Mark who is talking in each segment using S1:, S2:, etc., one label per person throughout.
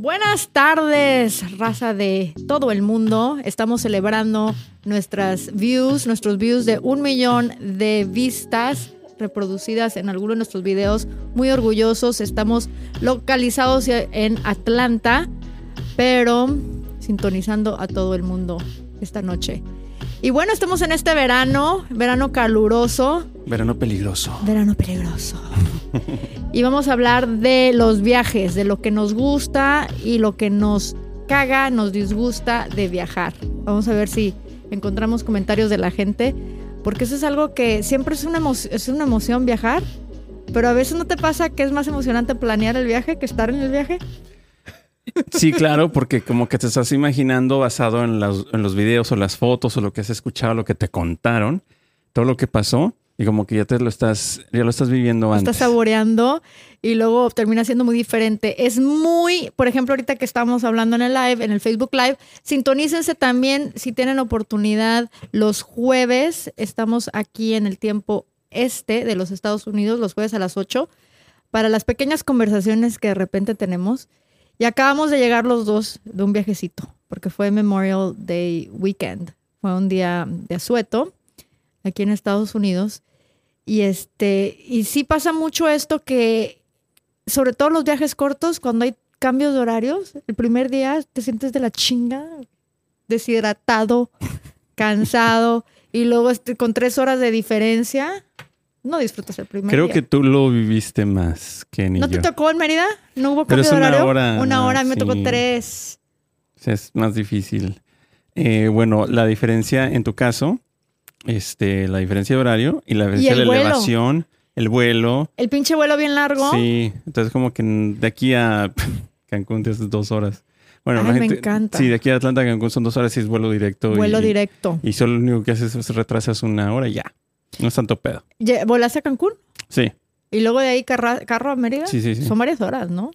S1: Buenas tardes, raza de todo el mundo. Estamos celebrando nuestras views, nuestros views de un millón de vistas reproducidas en alguno de nuestros videos. Muy orgullosos. Estamos localizados en Atlanta, pero sintonizando a todo el mundo esta noche. Y bueno, estamos en este verano, verano caluroso.
S2: Verano peligroso.
S1: Verano peligroso. Y vamos a hablar de los viajes, de lo que nos gusta y lo que nos caga, nos disgusta de viajar. Vamos a ver si encontramos comentarios de la gente, porque eso es algo que siempre es una, es una emoción viajar, pero a veces no te pasa que es más emocionante planear el viaje que estar en el viaje.
S2: Sí, claro, porque como que te estás imaginando basado en los, en los videos o las fotos o lo que has escuchado, lo que te contaron, todo lo que pasó y como que ya te lo estás, ya lo estás viviendo antes.
S1: Estás saboreando y luego termina siendo muy diferente. Es muy, por ejemplo, ahorita que estamos hablando en el live, en el Facebook Live, sintonícense también si tienen oportunidad los jueves. Estamos aquí en el tiempo este de los Estados Unidos, los jueves a las 8, para las pequeñas conversaciones que de repente tenemos. Y acabamos de llegar los dos de un viajecito, porque fue Memorial Day Weekend. Fue un día de asueto aquí en Estados Unidos. Y este, y sí pasa mucho esto que, sobre todo los viajes cortos, cuando hay cambios de horarios, el primer día te sientes de la chinga, deshidratado, cansado, y luego este, con tres horas de diferencia, no disfrutas el primer
S2: Creo
S1: día.
S2: que tú lo viviste más que ni
S1: ¿No
S2: yo.
S1: te tocó en Mérida? ¿No hubo
S2: Pero
S1: cambio
S2: es
S1: de
S2: una
S1: horario?
S2: hora,
S1: Una
S2: ¿no?
S1: hora, me tocó tres.
S2: Es más difícil. Eh, bueno, la diferencia en tu caso, este, la diferencia de horario y la diferencia de la
S1: vuelo.
S2: elevación, el vuelo.
S1: El pinche vuelo bien largo.
S2: Sí, entonces como que de aquí a Cancún te haces dos horas. Bueno,
S1: Ay,
S2: la
S1: me
S2: gente,
S1: encanta.
S2: Sí, de aquí a Atlanta a Cancún son dos horas y es vuelo directo.
S1: vuelo
S2: y,
S1: directo.
S2: Y solo lo único que haces es retrasas una hora y ya. No es tanto pedo.
S1: ¿Volaste a Cancún?
S2: Sí,
S1: Y luego de ahí carra- carro a Mérida.
S2: sí, sí. sí.
S1: Son varias horas, ¿no?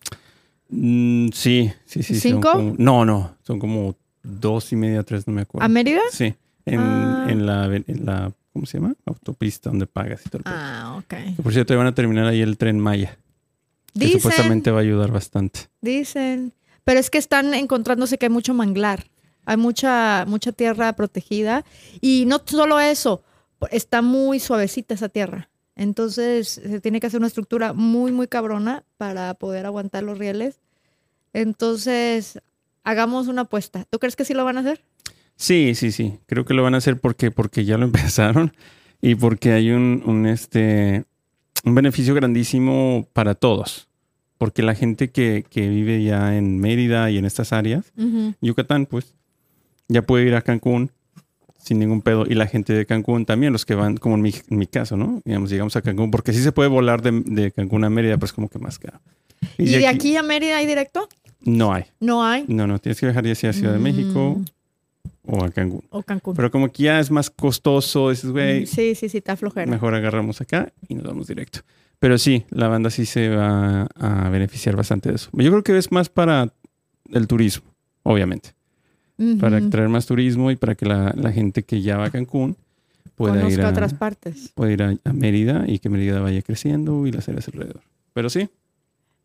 S2: Mm, sí, sí, sí.
S1: ¿Cinco?
S2: como- no, no. Son como dos y media, tres, no me acuerdo.
S1: ¿A Mérida?
S2: Sí. En,
S1: Ah.
S2: en, la, en la, ¿cómo se llama? Autopista donde pagas y todo.
S1: Ah, ok.
S2: Que Por cierto, van a terminar ahí el tren Maya. Que
S1: Dicen,
S2: supuestamente va a ayudar bastante.
S1: dicen. Pero es que están encontrándose que hay mucho manglar. Hay mucha, mucha tierra protegida. Y no solo eso, está muy suavecita esa tierra. Entonces se tiene que hacer una estructura muy, muy cabrona para poder aguantar los rieles. Entonces, hagamos una apuesta. ¿Tú crees que sí lo van a hacer?
S2: Sí, sí, sí. Creo que lo van a hacer porque, porque ya lo empezaron y porque hay un, un, este, un beneficio grandísimo para todos. Porque la gente que, que vive ya en Mérida y en estas áreas, Yucatán, pues, ya puede ir a Cancún sin ningún pedo. Y la gente de Cancún también, los que van, como en mi, en mi caso, ¿no? Digamos, llegamos a Cancún, porque sí se puede volar de, de Cancún a Mérida, pues como que más caro.
S1: ¿Y de aquí a Mérida hay directo?
S2: No hay.
S1: No hay.
S2: No, no, tienes que viajar ya sea a Ciudad de México
S1: Mm.
S2: O a Cancún.
S1: O Cancún.
S2: Pero como que ya es más costoso, dices, güey,
S1: Sí, sí, sí, está flojera.
S2: mejor agarramos acá y nos vamos directo. Pero sí, la banda sí se va a beneficiar bastante de eso. Yo creo que es más para el turismo, obviamente. Para traer más turismo y para que la, la gente que ya va a Cancún pueda
S1: Conozca
S2: ir a,
S1: otras partes.
S2: pueda ir a, a Mérida y que Mérida vaya creciendo y las áreas alrededor. Pero sí,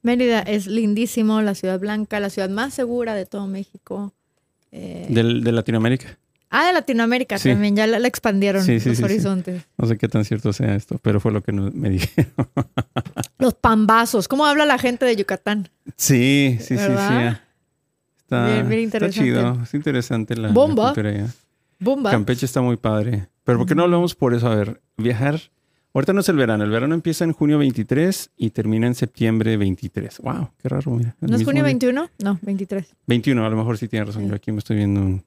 S1: Mérida es lindísimo, la ciudad blanca, la ciudad más segura de todo México. Eh,
S2: de Latinoamérica.
S1: ah, de Latinoamérica
S2: Sí.
S1: también, ya la, la expandieron
S2: Sí, sí,
S1: los horizontes.
S2: No sé qué tan cierto sea esto, pero fue lo que me dijeron.
S1: Los pambazos, ¿cómo habla la gente de Yucatán?
S2: Sí, sí, sí, sí. Está,
S1: Bien, bien
S2: está
S1: interesante.
S2: chido, es interesante la, la
S1: Bomba.
S2: cultura allá.
S1: Bomba.
S2: Campeche está muy padre. Pero ¿por qué no hablamos por eso? A ver, viajar. Ahorita no es el verano. El verano empieza en junio 23 y termina en septiembre 23. Wow, qué raro, mira.
S1: ¿No es junio
S2: día.
S1: 21? No, 23.
S2: 21, a lo mejor sí tienes razón. Yo aquí me estoy viendo un...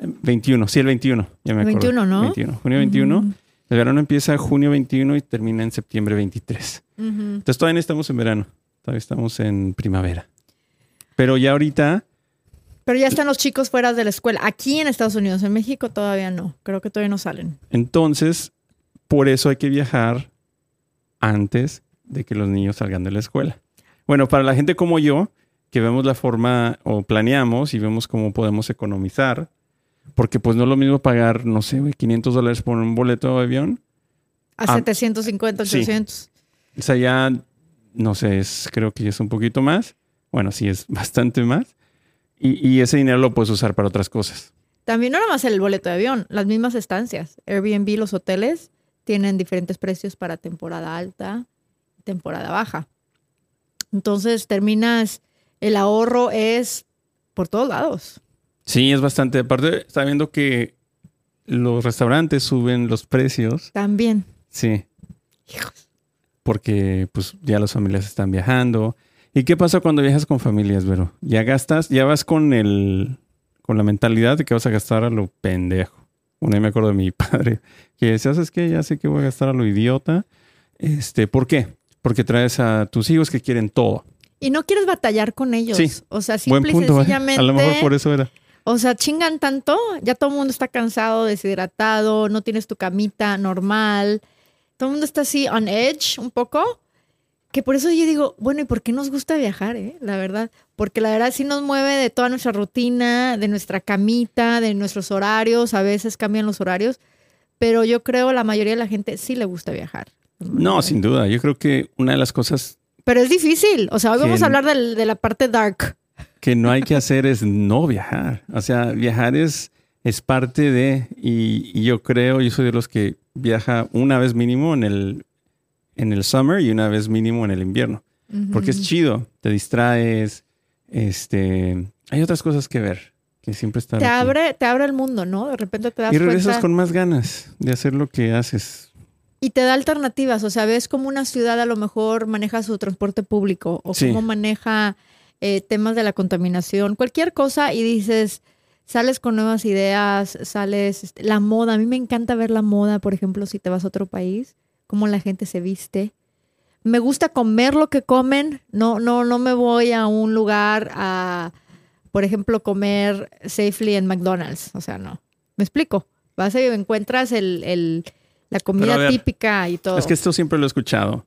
S2: eh, 21, sí, el 21. Ya me acuerdo.
S1: 21, ¿no?
S2: 21. Junio 21.
S1: Ujú.
S2: El verano empieza junio 21 y termina en septiembre 23.
S1: Ujú.
S2: Entonces todavía no estamos en verano. Todavía estamos en primavera. Pero ya ahorita
S1: Pero ya están los chicos fuera de la escuela. Aquí en Estados Unidos, en México todavía no. Creo que todavía no salen.
S2: Entonces, por eso hay que viajar antes de que los niños salgan de la escuela. Bueno, para la gente como yo, que vemos la forma o planeamos y vemos cómo podemos economizar, porque pues no es lo mismo pagar, no sé, güey, 500 dólares por un boleto de avión.
S1: A
S2: Ah,
S1: 750,
S2: sí.
S1: 800.
S2: O sea, ya, no sé, es, creo que es un poquito más. Bueno, sí es bastante más. Y, y ese dinero lo puedes usar para otras cosas.
S1: También no nada más el boleto de avión, las mismas estancias. Airbnb, los hoteles tienen diferentes precios para temporada alta y temporada baja. Entonces terminas, el ahorro es por todos lados.
S2: Sí, es bastante. Aparte, está viendo que los restaurantes suben los precios.
S1: También.
S2: Sí. Porque pues ya las familias están viajando. ¿Y qué pasa cuando viajas con familias, Vero? Ya gastas, ya vas con el con la mentalidad de que vas a gastar a lo pendejo. Una vez me acuerdo de mi padre que decía, ¿sabes qué? Ya sé que voy a gastar a lo idiota. Este, ¿por qué? Porque traes a tus hijos que quieren todo.
S1: Y no quieres batallar con ellos.
S2: Sí.
S1: O sea,
S2: Buen
S1: simple y
S2: punto. ¿eh?
S1: sencillamente.
S2: A lo mejor por eso era.
S1: O sea, chingan tanto, ya todo el mundo está cansado, deshidratado, no tienes tu camita normal. Todo el mundo está así on edge un poco. Que por eso yo digo, bueno, ¿y por qué nos gusta viajar, eh? La verdad. Porque la verdad sí nos mueve de toda nuestra rutina, de nuestra camita, de nuestros horarios. A veces cambian los horarios. Pero yo creo la mayoría de la gente sí le gusta viajar.
S2: No, sin duda. Yo creo que una de las cosas
S1: Pero es difícil. O sea, hoy vamos a hablar del- de la parte dark.
S2: que no hay que hacer es no viajar. O sea, viajar es, es parte de, y, y yo creo, yo soy de los que viaja una vez mínimo en el, en el summer y una vez mínimo en el invierno. Porque es chido, te distraes, este, hay otras cosas que ver, que siempre están
S1: Te
S2: aquí.
S1: abre, te abre el mundo, ¿no? De repente te das
S2: Y regresas
S1: cuenta.
S2: con más ganas de hacer lo que haces.
S1: Y te da alternativas, o sea, ves cómo una ciudad a lo mejor maneja su transporte público o
S2: Sí.
S1: cómo maneja eh, temas de la contaminación, cualquier cosa y dices, sales con nuevas ideas, sales, este, la moda, a mí me encanta ver la moda, por ejemplo, si te vas a otro país, cómo la gente se viste. Me gusta comer lo que comen, no, no, no me voy a un lugar a, por ejemplo, comer safely en McDonald's, o sea, no. ¿Me explico? Vas y encuentras el, el- la comida
S2: ver,
S1: típica y todo.
S2: Es que esto siempre lo he escuchado.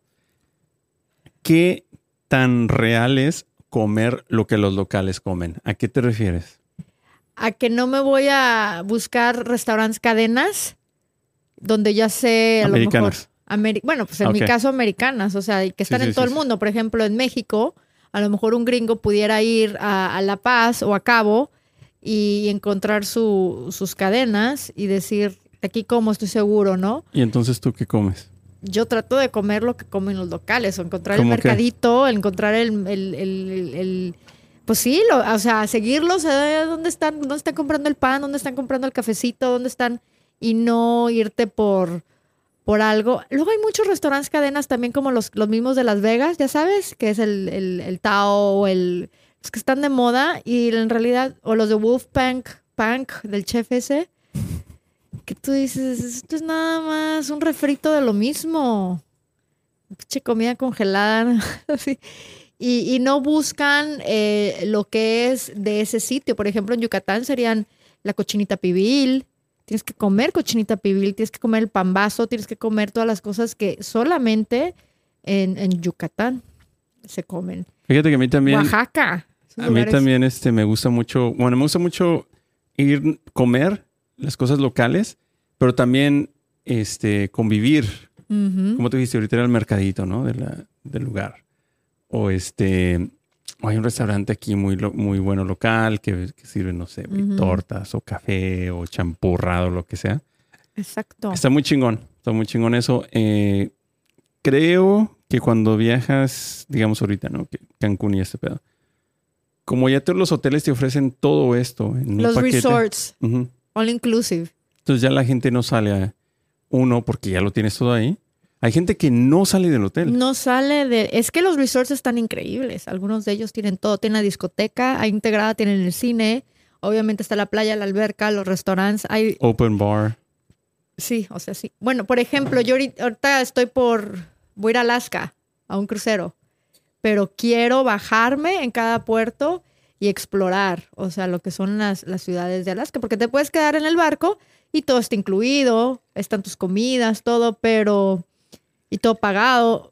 S2: ¿Qué tan real es comer lo que los locales comen? ¿A qué te refieres?
S1: a que no me voy a buscar restaurantes cadenas donde ya sé a lo mejor
S2: Americanas.
S1: Ameri- bueno, pues en mi
S2: Ok.
S1: caso americanas, o sea, que están
S2: sí,
S1: en todo
S2: sí,
S1: el mundo. Por ejemplo, en México, a lo mejor un gringo pudiera ir a, a La Paz o a Cabo y encontrar su- sus cadenas y decir, aquí como estoy seguro, ¿no?
S2: ¿Y entonces tú qué comes?
S1: Yo trato de comer lo que comen los locales, o encontrar el mercadito, encontrar el, el- el- el- el- pues sí, lo- o sea, seguirlos, eh, dónde están, dónde están comprando el pan, dónde están comprando el cafecito, dónde están, y no irte por, algo. Luego hay muchos restaurantes cadenas también como los, los mismos de Las Vegas, ya sabes, que es el, el, el Tao el, los que están de moda, y en realidad, o los de Wolfpack, Punk, del chef ese, que tú dices, esto es nada más un refrito de lo mismo. Pinche comida congelada. así. Y, y no buscan eh, lo que es de ese sitio. Por ejemplo, en Yucatán serían la cochinita pibil. Tienes que comer cochinita pibil, tienes que comer el pambazo, tienes que comer todas las cosas que solamente en, en Yucatán se comen.
S2: Fíjate que a mí también,
S1: Oaxaca.
S2: a mí también este, me gusta mucho, bueno, me gusta mucho ir comer las cosas locales, pero también este, convivir como tú dijiste ahorita era el mercadito, ¿no? De la- del lugar. O este, hay un restaurante aquí muy, muy bueno local que, que sirve, no sé, tortas o café o champurrado, lo que sea.
S1: Exacto.
S2: Está muy chingón, está muy chingón eso. Eh, creo que cuando viajas, digamos ahorita, ¿no? Que Cancún y este pedo. Como ya todos los hoteles te ofrecen todo esto en
S1: Los resorts, all inclusive.
S2: Entonces ya la gente no sale a uno porque ya lo tienes todo ahí. Hay gente que no sale del hotel.
S1: No sale de... Es que los resorts están increíbles. Algunos de ellos tienen todo. Tienen la discoteca, hay integrada, tienen el cine. Obviamente está la playa, la alberca, los restaurantes. Hay...
S2: Open bar.
S1: Sí, o sea, sí. Bueno, por ejemplo, yo ahorita estoy por... Voy a ir a Alaska, a un crucero. Pero quiero bajarme en cada puerto y explorar, o sea, lo que son las, las ciudades de Alaska. Porque te puedes quedar en el barco y todo está incluido, están tus comidas, todo, pero... Y todo pagado.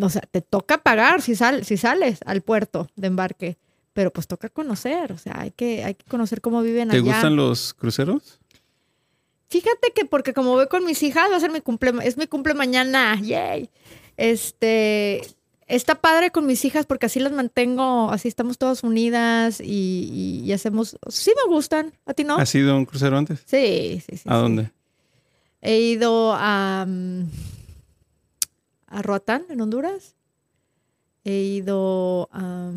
S1: O sea, te toca pagar si, sal, si sales al puerto de embarque. Pero pues toca conocer, o sea, hay que, hay que conocer cómo viven
S2: ¿Te
S1: allá.
S2: gustan los cruceros?
S1: Fíjate que porque como voy con mis hijas, va a ser mi cumple, es mi cumple mañana, yay. Este, está padre con mis hijas porque así las mantengo, así estamos todas unidas y, y hacemos, sí me gustan, ¿a ti no?
S2: ¿Has ido a un crucero antes?
S1: Sí, sí, sí.
S2: ¿A
S1: sí.
S2: dónde?
S1: He ido a, mm, a Roatán, en Honduras. He ido a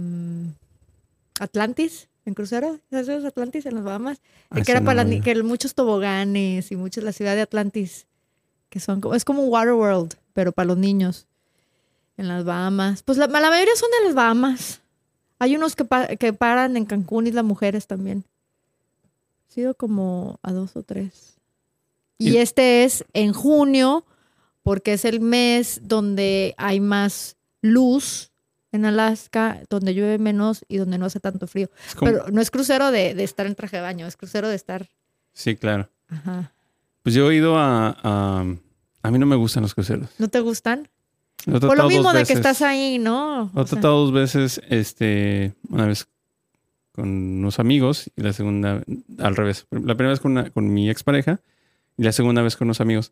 S1: Atlantis, en crucero. ¿Sabes Atlantis en las Bahamas?
S2: Ah,
S1: que era
S2: no
S1: para que muchos toboganes y muchos la ciudad de Atlantis, que son como, es como un Waterworld, pero para los niños en las Bahamas. Pues la, la mayoría son de las Bahamas. Hay unos que, pa- que paran en Cancún y las mujeres también. He sido como a dos o tres. Y
S2: Y-
S1: este es en junio, porque es el mes donde hay más luz en Alaska, donde llueve menos y donde no hace tanto frío.
S2: Como-
S1: Pero no es crucero de, de estar en traje de baño, es crucero de estar.
S2: Sí, claro.
S1: Ajá.
S2: Pues yo he ido a, a... A mí no me gustan los cruceros.
S1: ¿No te gustan?
S2: Lo
S1: Por lo mismo de que estás ahí, ¿no?
S2: Lo he tratado dos veces, este, una vez con unos amigos y la segunda al revés. La primera vez con, una- con mi expareja y la segunda vez con unos amigos.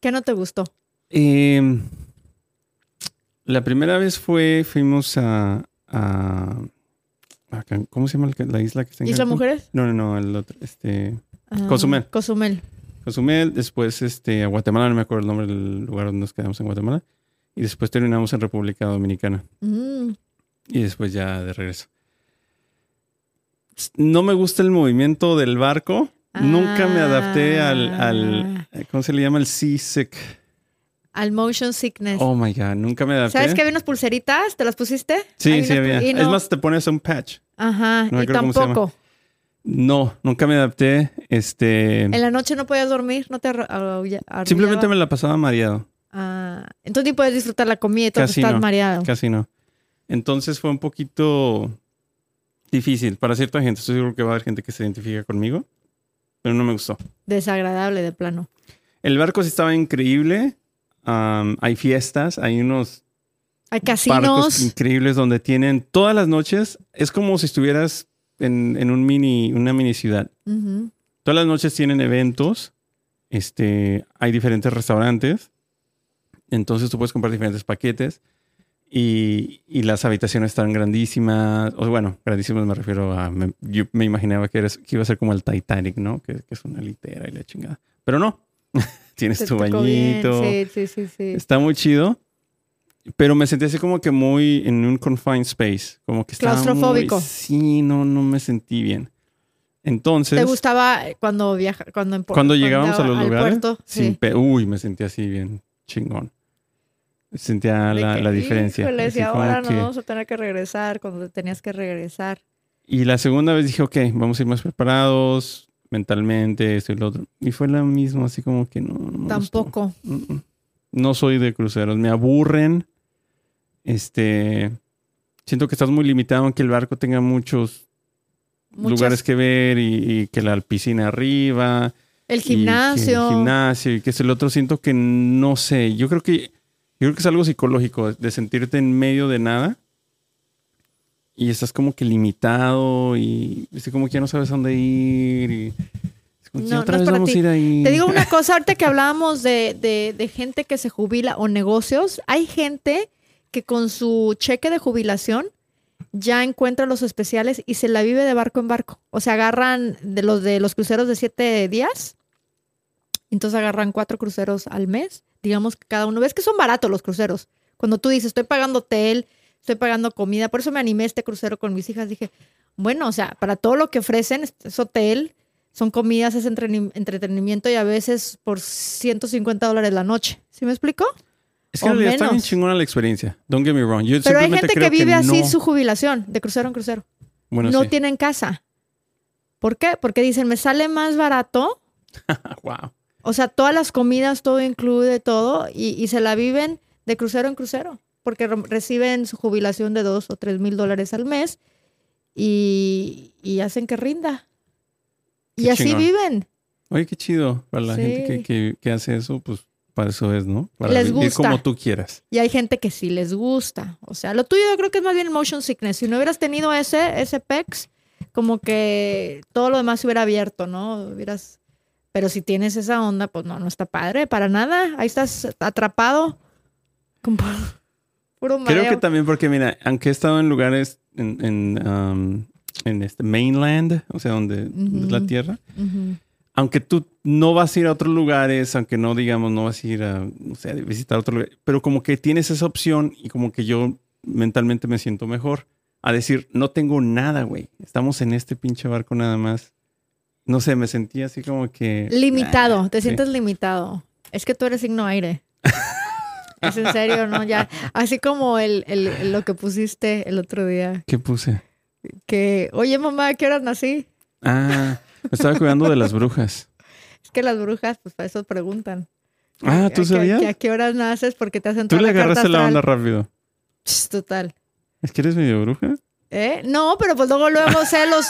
S1: ¿Qué no te gustó?
S2: Eh, la primera vez fue, fuimos a, a- a ¿cómo se llama la isla que está en
S1: ¿Isla
S2: Cancún?
S1: Mujeres?
S2: No, no, no, el otro, este,
S1: Ah,
S2: Cozumel.
S1: Cozumel.
S2: Cozumel, después este, a Guatemala, no me acuerdo el nombre del lugar donde nos quedamos en Guatemala, y después terminamos en República Dominicana.
S1: Mm.
S2: Y después ya de regreso. No me gusta el movimiento del barco. Nunca me adapté al, al-
S1: Ah.
S2: ¿Cómo se le llama? El seasick.
S1: Al motion sickness.
S2: Oh my God, nunca me adapté.
S1: ¿Sabes que había unas pulseritas? ¿Te las pusiste?
S2: Sí,
S1: Hay
S2: sí
S1: unas
S2: había. Es más, te pones un patch.
S1: Ajá,
S2: no
S1: y tampoco.
S2: No, nunca me adapté. Este.
S1: En la noche no podías dormir, no te arrullaba?
S2: Simplemente me la pasaba mareado.
S1: Ah, entonces ni puedes disfrutar la comida y todo, estás
S2: no.
S1: mareado.
S2: Casi no. Entonces fue un poquito difícil para cierta gente. Estoy seguro que va a haber gente que se identifica conmigo, pero no me gustó.
S1: Desagradable de plano.
S2: El barco sí estaba increíble. Hay fiestas, hay unos
S1: Hay
S2: barcos
S1: casinos.
S2: increíbles donde tienen todas las noches. Es como si estuvieras en, en un mini, una mini ciudad. Todas las noches tienen eventos. Este, hay diferentes restaurantes. Entonces tú puedes comprar diferentes paquetes. Y, y las habitaciones están grandísimas. O bueno, grandísimas me refiero a. me- yo me imaginaba que, eres, que iba a ser como el Titanic, ¿no? Que, que es una litera y la chingada. Pero no. Tienes
S1: Te
S2: tu
S1: tocó bien,
S2: bañito.
S1: Sí, sí, sí, sí.
S2: Está muy chido. Pero me sentí así como que muy en un confined space. Como que estaba muy-
S1: Claustrofóbico.
S2: sí, no, no me sentí bien. Entonces.
S1: ¿Te gustaba cuando viaja, cuando pu-
S2: Cuando llegábamos a los lugares,
S1: puerto?
S2: sin
S1: Sí.
S2: uy, me sentí así bien chingón. Sentía la,
S1: que,
S2: la diferencia.
S1: híjole,
S2: así como
S1: ahora
S2: que-
S1: no vamos a tener que regresar cuando tenías que regresar.
S2: Y la segunda vez dije, ok, vamos a ir más preparados mentalmente, esto y lo otro. Y fue lo mismo, así como que no. no me gustó.
S1: Tampoco.
S2: No soy de cruceros, me aburren. Este. Siento que estás muy limitado en que el barco tenga muchos
S1: Muchas-
S2: lugares que ver y, y que la piscina arriba.
S1: El
S2: y
S1: gimnasio.
S2: el gimnasio y que es el otro. Siento que no sé. Yo creo que, yo creo que es algo psicológico de sentirte en medio de nada y estás como que limitado y es como que ya no sabes dónde ir y es como que
S1: No,
S2: otra
S1: no
S2: vez vamos a ir ahí.
S1: Te digo una cosa, ahorita que hablábamos de, de- de gente que se jubila o negocios, hay gente que con su cheque de jubilación ya encuentra los especiales y se la vive de barco en barco. O sea, agarran de los de los cruceros de siete días, entonces agarran cuatro cruceros al mes, digamos que cada uno. Ves que son baratos los cruceros. Cuando tú dices, estoy pagando hotel, estoy pagando comida, por eso me animé a este crucero con mis hijas. Dije, bueno, o sea, para todo lo que ofrecen, es- hotel, son comidas, es entretenimiento y a veces por 150 dólares la noche. ¿Sí me explico?
S2: es que realidad está bien chingona la experiencia. Don't get me wrong. Yo
S1: Pero hay gente que vive así
S2: no-
S1: su jubilación, de crucero en crucero.
S2: Bueno,
S1: no
S2: sí.
S1: tienen casa. ¿Por qué? Porque dicen, me sale más barato,
S2: wow.
S1: O sea, todas las comidas, todo incluye todo, y, y se la viven de crucero en crucero, porque re- reciben su jubilación de dos o tres mil dólares al mes y, y hacen que rinda. Y así
S2: chingón.
S1: viven.
S2: Oye, qué chido. Para la
S1: Sí.
S2: gente que, que- que hace eso, pues para eso es, ¿no? Para
S1: Les
S2: vivir
S1: gusta.
S2: como tú quieras.
S1: Y hay gente que sí les gusta. O sea, lo tuyo yo creo que es más bien motion sickness. Si no hubieras tenido ese, ese PEX, como que todo lo demás se hubiera abierto, ¿no? Hubieras... Pero si tienes esa onda, pues no, no está padre, para nada. Ahí estás atrapado. Como- Puro mareo.
S2: Creo que también porque, mira, aunque he estado en lugares en, en, um, en este mainland, o sea, donde es la tierra,
S1: Ujú.
S2: aunque tú no vas a ir a otros lugares, aunque no digamos, no vas a ir a, no sé, a visitar otro lugar, pero como que tienes esa opción y como que yo mentalmente me siento mejor a decir, no tengo nada, güey. Estamos en este pinche barco nada más. No sé, me sentí así como que...
S1: Limitado,
S2: Ah,
S1: te
S2: sí.
S1: sientes limitado. Es que tú eres signo aire. es en serio, ¿no? Ya, así como el, el- lo que pusiste el otro día,
S2: ¿Qué puse?
S1: que, oye mamá, ¿a qué horas nací?
S2: Ah, me estaba cuidando de las brujas.
S1: Es que las brujas, pues para eso preguntan.
S2: Ah, ¿tú
S1: ¿A qué-
S2: sabías?
S1: que ¿A qué horas naces? Porque te hacen
S2: Tú le
S1: la
S2: agarraste la
S1: astral.
S2: onda rápido.
S1: Total.
S2: ¿Es que eres medio bruja?
S1: ¿Eh? No, pero pues luego, luego celos,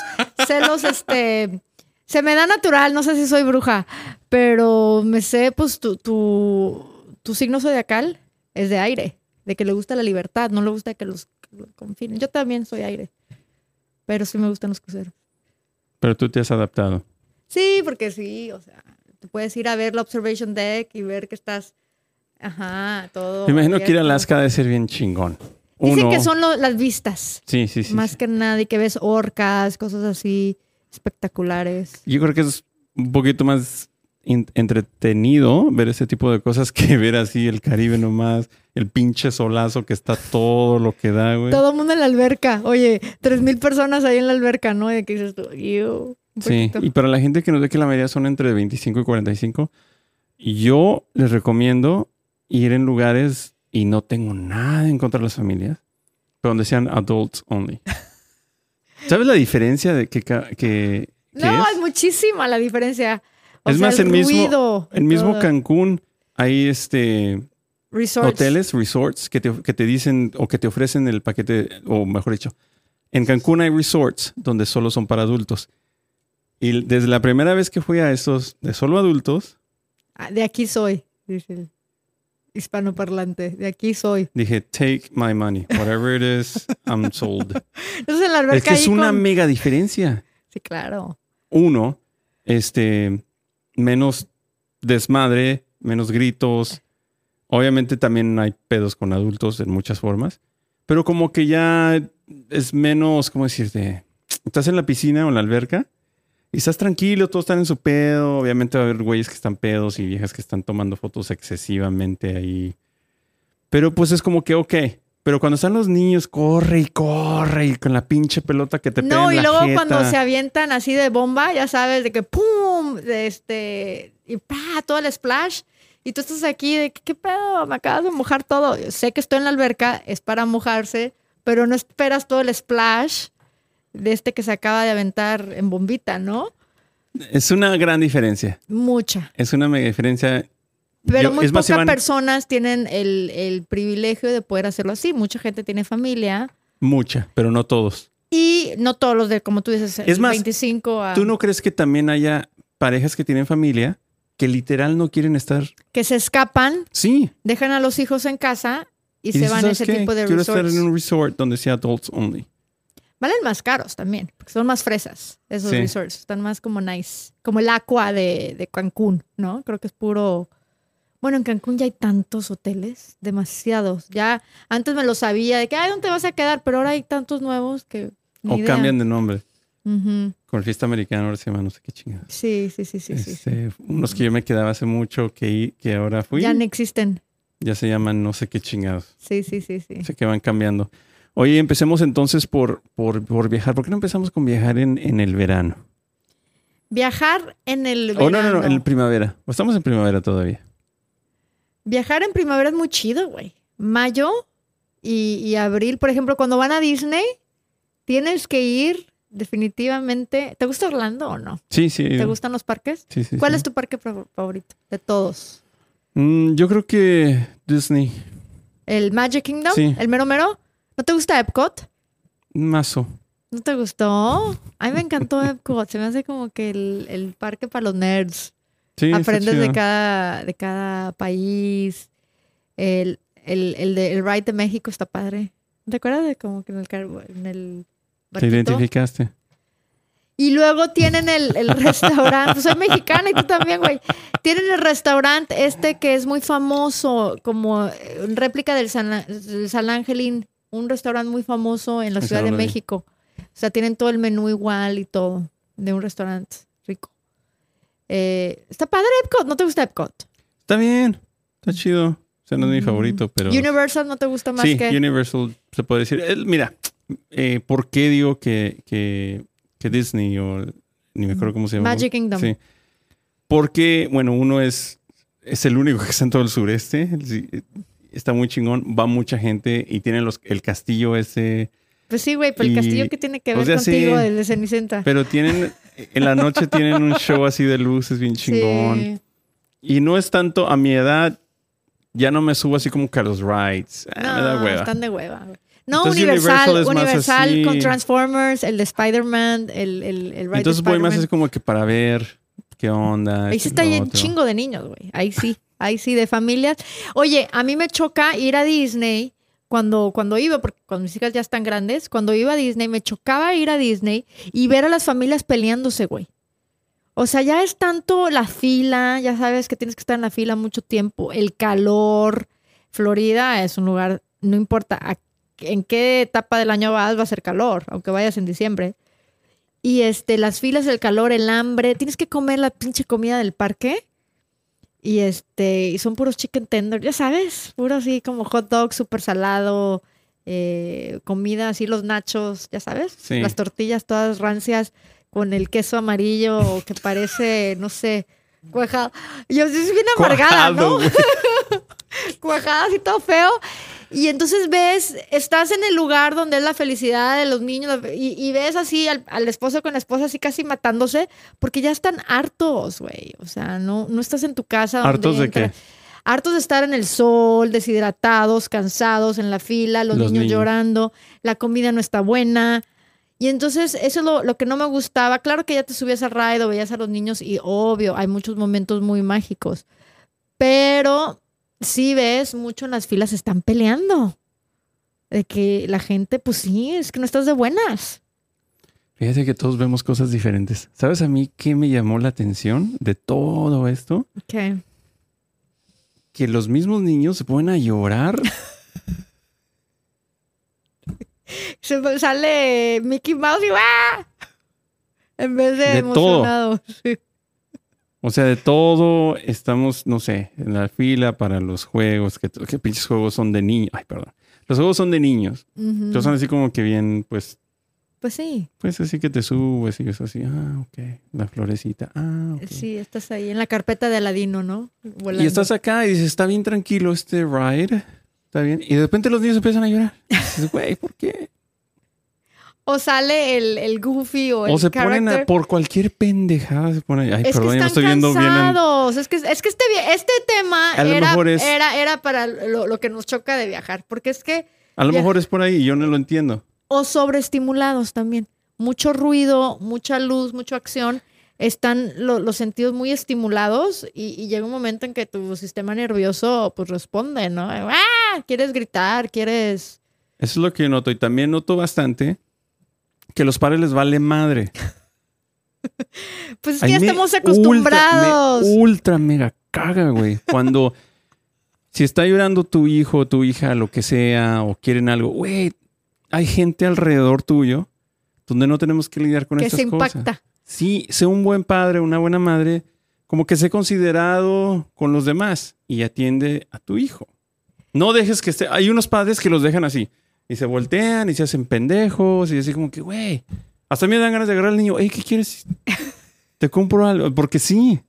S1: celos, este, se me da natural, no sé si soy bruja, pero me sé, pues, tu, tu, tu signo zodiacal es de aire, de que le gusta la libertad, no le gusta que los que confinen. Yo también soy aire, pero sí me gustan los cruceros.
S2: Pero tú te has adaptado.
S1: Sí, porque sí, o sea, te puedes ir a ver la observation deck y ver que estás, ajá, todo.
S2: Me imagino que ir a. Alaska debe ser bien chingón.
S1: Dicen
S2: Uno.
S1: que son lo- las vistas.
S2: Sí, sí, sí.
S1: más
S2: sí.
S1: que nada y que ves orcas, cosas así espectaculares.
S2: Yo creo que es un poquito más entretenido ver ese tipo de cosas que ver así el Caribe nomás, el pinche solazo que está todo lo que da, güey.
S1: Todo el mundo en la alberca. Oye, tres mil personas ahí en la alberca, ¿no? Y que dices tú, un
S2: Sí, y para la gente que nos ve que la mayoría son entre 25 y 45, yo les recomiendo ir en lugares y no tengo nada en contra de las familias, pero donde sean adults only. ¿Sabes la diferencia de que, que, que
S1: No,
S2: es?
S1: es muchísima la diferencia. O
S2: Es
S1: sea,
S2: más,
S1: el
S2: el mismo- En mismo
S1: todo.
S2: Cancún hay este
S1: Resorts.
S2: hoteles, resorts que te, que te dicen o que te ofrecen el paquete, o mejor dicho, en Cancún hay resorts donde solo son para adultos. Y desde la primera vez que fui a estos de solo adultos,
S1: Ah, De aquí soy, dice el hispanoparlante. De aquí soy.
S2: dije, take my money, whatever it is, I'm sold.
S1: Entonces en la alberca
S2: es que es
S1: ahí
S2: una
S1: con-
S2: mega diferencia.
S1: Sí, claro.
S2: Uno, este, menos desmadre, menos gritos. Obviamente también hay pedos con adultos en muchas formas, pero como que ya es menos, ¿cómo decirte? Estás en la piscina o en la alberca y estás tranquilo, todos están en su pedo. Obviamente va a haber güeyes que están pedos y viejas que están tomando fotos excesivamente ahí. Pero pues es como que, ok. Pero cuando están los niños, corre y corre y con la pinche pelota que te pega
S1: No,
S2: en
S1: y
S2: la
S1: luego
S2: jeta.
S1: cuando se avientan así de bomba, ya sabes, de que ¡pum! De este, y ¡pa! todo el splash. Y tú estás aquí de que, ¿qué pedo? Me acabas de mojar todo. Yo sé que estoy en la alberca, es para mojarse, pero no esperas todo el splash de este que se acaba de aventar en bombita, ¿no?
S2: Es una gran diferencia.
S1: Mucha.
S2: Es una mega diferencia.
S1: Pero
S2: Yo-
S1: muy pocas
S2: Iván,
S1: personas tienen el, el privilegio de poder hacerlo así. Mucha gente tiene familia
S2: Mucha, pero no todos.
S1: y no todos los de, como tú dices,
S2: Es más,
S1: 25 a...
S2: ¿Tú no crees que también haya parejas que tienen familia que literal no quieren estar?
S1: que se escapan
S2: Sí.
S1: dejan a los hijos en casa y, se van a
S2: "¿Sabes
S1: ese
S2: qué?
S1: tipo de
S2: Quiero
S1: resorts.
S2: estar en un resort donde sea adults only.
S1: Valen más caros también, porque son más fresas esos
S2: Sí.
S1: resorts. Están más como nice. Como el Aqua de, de Cancún, ¿no? Creo que es puro... Bueno, en Cancún ya hay tantos hoteles, demasiados. Ya antes me lo sabía de que, ay, ¿dónde te vas a quedar? Pero ahora hay tantos nuevos que... ni
S2: o
S1: idea.
S2: cambian de nombre. Con el fiesta americana ahora se llama no sé qué chingada.
S1: Sí, sí, sí, sí. sí, sí.
S2: Este, Unos que yo me quedaba hace mucho que, que ahora fui.
S1: Ya
S2: Ya,
S1: no existen.
S2: se llaman no sé qué chingados.
S1: Sí, sí, sí, sí.
S2: Sé que van cambiando. Oye, empecemos entonces por, por, por viajar. ¿Por qué no empezamos con viajar en, en el verano?
S1: Viajar en el
S2: Oh, no, no, no,
S1: verano.
S2: en el primavera. Estamos en primavera todavía.
S1: Viajar en primavera es muy chido, güey. Mayo y, y abril, por ejemplo, cuando van a Disney, tienes que ir definitivamente. ¿Te gusta Orlando o no?
S2: Sí, sí.
S1: ¿Te gustan los parques?
S2: Sí, sí,
S1: ¿Cuál
S2: sí.
S1: es tu parque fa- favorito de todos?
S2: Mm, yo creo que Disney.
S1: ¿El Magic Kingdom?
S2: Sí.
S1: ¿El mero mero? ¿No te gusta Epcot?
S2: Mazo.
S1: ¿No te gustó? A mí me encantó Epcot. Se me hace como que el, el parque para los nerds.
S2: Sí,
S1: Aprendes de cada, de cada país. El, el, el, de, el ride de México está padre. ¿Te acuerdas de como que en el, en el
S2: Te identificaste.
S1: Y luego tienen el, el restaurante, soy mexicana y tú también, güey. Tienen el restaurante este que es muy famoso, como eh, réplica del San, del San Angelín, un restaurante muy famoso en la Ciudad
S2: no
S1: de
S2: vi.
S1: México. O sea, tienen todo el menú igual y todo, de un restaurante rico. Eh, está padre Epcot, ¿no te gusta Epcot?
S2: Está bien, está chido. O sea, no es mi
S1: Mm.
S2: favorito, pero...
S1: Universal no te gusta más
S2: sí,
S1: que...
S2: Universal se puede decir. El- mira, eh, ¿por qué digo que, que, que Disney o ni me acuerdo cómo se llama?
S1: Magic Kingdom.
S2: Sí. Porque, bueno, uno es, es el único que está en todo el sureste. Está muy chingón, va mucha gente y tiene los, el castillo ese,
S1: Pues sí, güey, pero el
S2: Y-
S1: castillo que tiene que ver
S2: o sea,
S1: contigo
S2: sí.
S1: el de Cenicienta.
S2: pero tienen, en la noche tienen un show así de luces bien chingón.
S1: Sí.
S2: Y no es tanto a mi edad, ya no me subo así como que a los rides. Ah, me da
S1: No,
S2: hueva.
S1: están de hueva. No,
S2: Entonces,
S1: Universal,
S2: Universal
S1: Universal, con Transformers, el de Spider-Man, el, el, el ride
S2: Entonces
S1: de
S2: voy más así como que para ver qué onda.
S1: Ahí sí está
S2: otro.
S1: chingo de niños, güey. Ahí sí, ahí sí, de familias. Oye, a mí me choca ir a Disney cuando, cuando iba, porque cuando mis hijas ya están grandes, cuando iba a Disney, me chocaba ir a Disney y ver a las familias peleándose, güey. O sea, ya es tanto la fila, ya sabes que tienes que estar en la fila mucho tiempo, el calor. Florida es un lugar, no importa en qué etapa del año vas, va a ser calor, aunque vayas en diciembre. Y este, las filas, el calor, el hambre, tienes que comer la pinche comida del parque. Y este, y son puros chicken tender, ya sabes, puro así como hot dog súper salado, eh, comida así, los nachos, ya sabes,
S2: Sí.
S1: las tortillas todas rancias con el queso amarillo que parece, no sé, cuajado. Yo sí soy bien amargada, ¿no?
S2: Cuajado,
S1: cuajada así todo feo. Y entonces ves, estás en el lugar donde es la felicidad de los niños y, y ves así al, al esposo con la esposa así casi matándose porque ya están hartos, güey. O sea, no, no estás en tu casa. donde
S2: ¿Hartos de qué?
S1: Hartos de estar en el sol, deshidratados, cansados, en la fila, los,
S2: Los
S1: niños,
S2: niños.
S1: llorando, la comida no está buena. Y entonces eso es lo, lo que no me gustaba. Claro que ya te subías al ride o veías a los niños y obvio, hay muchos momentos muy mágicos. Pero sí ves mucho en las filas están peleando. De que la gente, pues sí, es que no estás de buenas.
S2: Fíjate que todos vemos cosas diferentes. ¿Sabes a mí qué me llamó la atención de todo esto?
S1: ¿Qué?
S2: Que los mismos niños se ponen a llorar.
S1: Se sale Mickey Mouse y ¡ah! En vez de,
S2: De todo.
S1: emocionado. Sí.
S2: O sea, de todo estamos, no sé, en la fila para los juegos. Que, que pinches juegos son de niños. Ay, perdón. Los juegos son de niños. Entonces son así como que bien, pues,
S1: Pues sí,
S2: pues así que te subes y es así. Ah, ok. La florecita. Ah, ok.
S1: sí, estás ahí en la carpeta de Aladino, ¿no? Volando.
S2: Y estás acá y dices, está bien tranquilo este ride. Está bien. Y de repente los niños empiezan a llorar. Dices, güey, ¿por qué?
S1: O sale el, el Goofy o el
S2: O se ponen a- por cualquier pendejada. Se ponen, ay,
S1: Es
S2: perdón,
S1: que
S2: no estoy viendo bien. en-.
S1: Es que, es que este, este tema era,
S2: es-
S1: era, era para lo, lo que nos choca de viajar. Porque es que,
S2: A lo mejor es por ahí y yo no lo entiendo.
S1: o sobreestimulados también. Mucho ruido, mucha luz, mucha acción. Están lo- los sentidos muy estimulados y, y llega un momento en que tu sistema nervioso pues responde, ¿no? ¡Ah! Quieres gritar, quieres...
S2: Eso es lo que yo noto. Y también noto bastante que a los padres les vale madre.
S1: Pues es que ya estamos
S2: ultra-
S1: acostumbrados.
S2: me ultra mega caga, güey. Cuando si está llorando tu hijo, tu hija, lo que sea, o quieren algo, güey, hay gente alrededor tuyo donde no tenemos que lidiar con
S1: que
S2: estas
S1: se
S2: cosas.
S1: impacta.
S2: Sí, sé un buen padre, una buena madre, como que sé considerado con los demás y atiende a tu hijo. No dejes que esté. Hay unos padres que los dejan así y se voltean y se hacen pendejos y así como que, güey, hasta me dan ganas de agarrar al niño. Hey, ¿qué quieres? Te compro algo. Porque sí.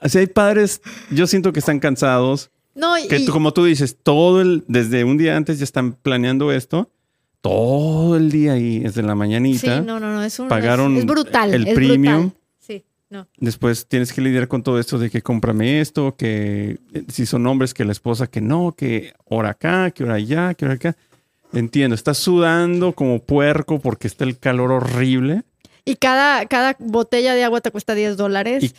S2: Así hay padres, yo siento que están cansados.
S1: No, y,
S2: Que tú, como tú dices, todo el, desde un día antes ya están planeando esto. Todo el día ahí, desde la mañanita.
S1: sí, no, no, no, es un...
S2: Pagaron
S1: es, es brutal.
S2: el
S1: es
S2: premium.
S1: brutal. No.
S2: Después tienes que lidiar con todo esto de que cómprame esto, que eh, si son hombres, que la esposa que no, que hora acá, que hora allá, que hora acá. Entiendo, estás sudando como puerco porque está el calor horrible
S1: Y cada, cada botella de agua te cuesta 10 dólares.
S2: Y-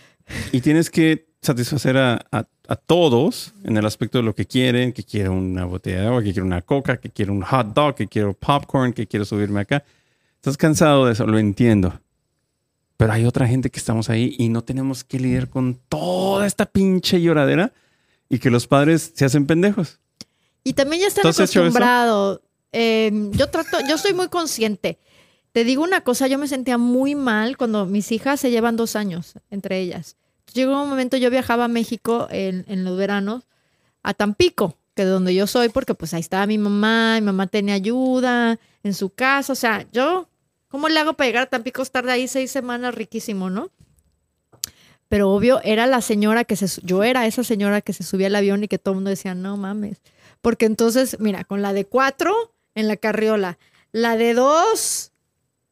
S2: y tienes que satisfacer a, a- a todos en el aspecto de lo que quieren, que quiero una botella de agua, que quiero una coca, que quiero un hot dog, que quiero popcorn, que quiero subirme acá. Estás cansado de eso, lo entiendo. Pero hay otra gente que estamos ahí y no tenemos que lidiar con toda esta pinche lloradera y que los padres se hacen pendejos.
S1: Y también ya están acostumbrados. Eh, yo trato, yo soy muy consciente. Te digo una cosa, yo me sentía muy mal cuando mis hijas se llevan dos años entre ellas. Llegó un momento, yo viajaba a México en, en los veranos, a Tampico, que de donde yo soy, porque pues ahí estaba mi mamá, mi mamá tenía ayuda en su casa, o sea, yo, ¿cómo le hago para llegar a Tampico, estar ahí seis semanas riquísimo, no? Pero obvio, era la señora que se, yo era esa señora que se subía al avión y que todo el mundo decía, no mames. Porque entonces, mira, con la de cuatro en la carriola, la de dos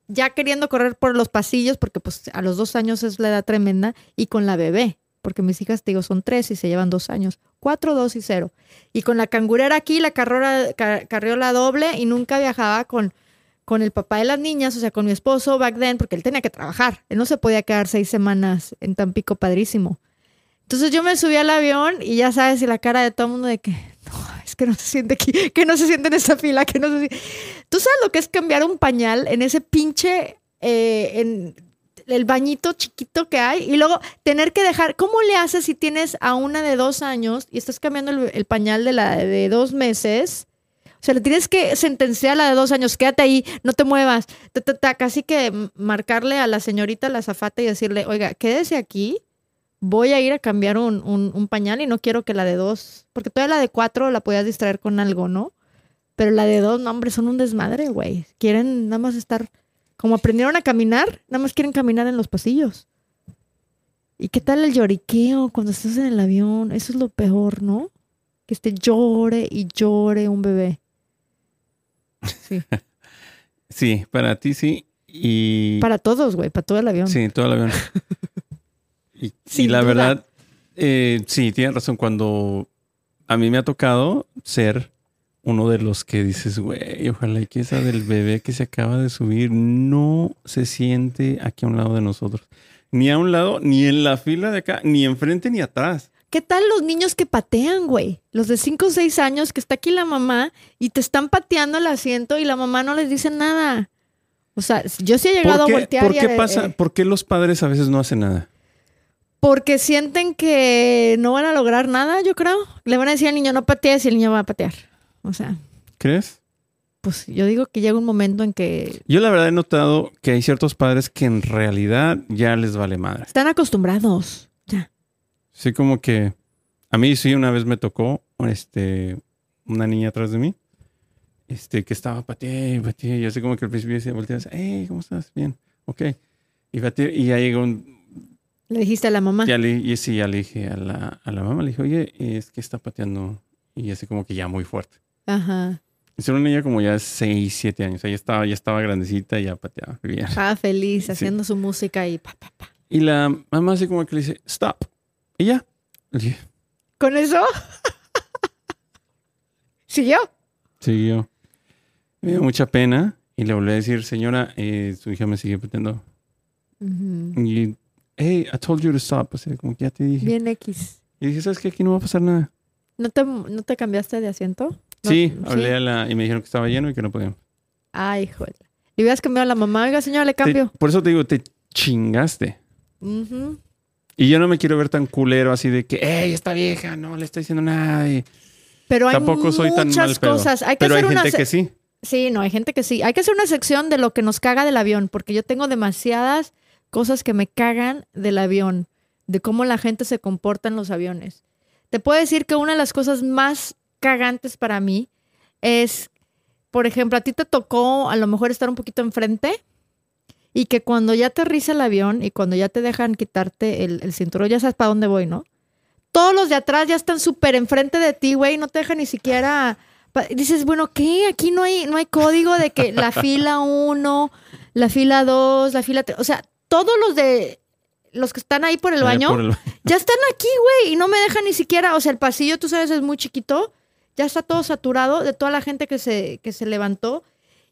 S1: ya queriendo correr por los pasillos, porque pues a los dos años es la edad tremenda, y con la bebé, porque mis hijas, te digo, son tres y se llevan dos años, cuatro, dos y cero. Y con la cangurera aquí, la carriola doble, y nunca viajaba con, con el papá de las niñas, o sea, con mi esposo back then, porque él tenía que trabajar. Él no se podía quedar seis semanas en Tampico, padrísimo. Entonces yo me subí al avión y ya sabes, y la cara de todo el mundo de que, no, es que no se siente aquí, que no se siente en esta fila, que no se siente. ¿Tú sabes lo que es cambiar un pañal en ese pinche, eh, en el bañito chiquito que hay? Y luego tener que dejar, ¿cómo le haces si tienes a una de dos años y estás cambiando el, el pañal de la de dos meses? O sea, le tienes que sentenciar a la de dos años, quédate ahí, no te muevas. Ta, casi que marcarle a la señorita, la zafata y decirle, oiga, quédese aquí, voy a ir a cambiar un, un- un pañal y no quiero que la de dos, porque todavía la de cuatro la podías distraer con algo, ¿no? Pero la de dos, no, hombre, son un desmadre, güey. Quieren nada más estar, como aprendieron a caminar, nada más quieren caminar en los pasillos. ¿Y qué tal el lloriqueo cuando estás en el avión? Eso es lo peor, ¿no? Que esté llore y llore un bebé. Sí.
S2: Sí, para ti sí. Y
S1: Para todos, güey, para todo el avión.
S2: sí, todo el avión. y, la
S1: duda.
S2: verdad, eh, sí, tienes razón. Cuando a mí me ha tocado ser uno de los que dices, güey, ojalá y que esa del bebé que se acaba de subir no se siente aquí a un lado de nosotros. Ni a un lado, ni en la fila de acá, ni enfrente ni atrás.
S1: ¿Qué tal los niños que patean, güey? Los de 5 o 6 años que está aquí la mamá y te están pateando el asiento y la mamá no les dice nada. O sea, yo sí he llegado
S2: ¿Por qué,
S1: a voltear
S2: por
S1: y
S2: qué
S1: a-
S2: pasa?
S1: eh,
S2: ¿Por qué los padres a veces no hacen nada?
S1: porque sienten que no van a lograr nada, yo creo. Le van a decir al niño no patees y el niño va a patear. O sea,
S2: ¿Crees?
S1: pues yo digo que llega un momento en que
S2: Yo la verdad he notado que hay ciertos padres que en realidad ya les vale madre.
S1: están acostumbrados. Ya.
S2: Sí, como que a mí sí una vez me tocó este, una niña atrás de mí este, que estaba pateé, pateé. Y así como que al principio decía, volteaba, hey, ¿cómo estás? Bien, ok. Y pateé, y ya llegó un...
S1: Le dijiste a la mamá.
S2: Ya le, y sí, ya le dije a la, a la mamá, le dije, oye, es que está pateando. Y así como que ya muy fuerte.
S1: Ajá.
S2: Es una niña como ya 6, 7 años. Ella estaba, ya estaba grandecita y ya pateaba bien.
S1: Estaba feliz
S2: Sí.
S1: haciendo su música y pa, pa, pa.
S2: Y la mamá así como que le dice, stop. Y ya.
S1: ¿Con eso? ¿Siguió?
S2: Siguió. Me dio mucha pena y le volví a decir, señora, eh, su hija me sigue pateando.
S1: Ujú.
S2: Y, hey, I told you to stop. O sea, como que ya te dije.
S1: Bien X.
S2: Y dije, ¿sabes qué? Aquí no va a pasar nada.
S1: ¿No te, ¿No te cambiaste de asiento? No,
S2: sí, hablé a la... Y me dijeron que estaba lleno y que no podían.
S1: Ay, joder. Le hubieras cambiado a la mamá. Oiga, señora, le cambio.
S2: Te- por eso te digo, te chingaste.
S1: Ujú.
S2: Y yo no me quiero ver tan culero así de que, hey, esta vieja no le está diciendo nada. y-
S1: Pero hay
S2: Tampoco soy tan mal pedo.
S1: cosas. Hay que
S2: Pero hay
S1: hacer
S2: gente que sí.
S1: Sí, no, hay gente que sí. Hay que hacer una sección de lo que nos caga del avión, porque yo tengo demasiadas cosas que me cagan del avión, de cómo la gente se comporta en los aviones. Te puedo decir que una de las cosas más cagantes para mí es, por ejemplo, a ti te tocó a lo mejor estar un poquito enfrente y que cuando ya aterriza el avión y cuando ya te dejan quitarte el, el cinturón, ya sabes para dónde voy, ¿no? Todos los de atrás ya están súper enfrente de ti, güey, no te dejan ni siquiera... Dices, bueno, ¿qué? Aquí no hay, no hay código de que la fila 1, la fila 2, la fila 3, o sea, todos los de los que están ahí por el baño
S2: por el-
S1: ya están aquí, güey, y no me dejan ni siquiera, o sea, el pasillo, tú sabes, es muy chiquito, ya está todo saturado de toda la gente que se, que se levantó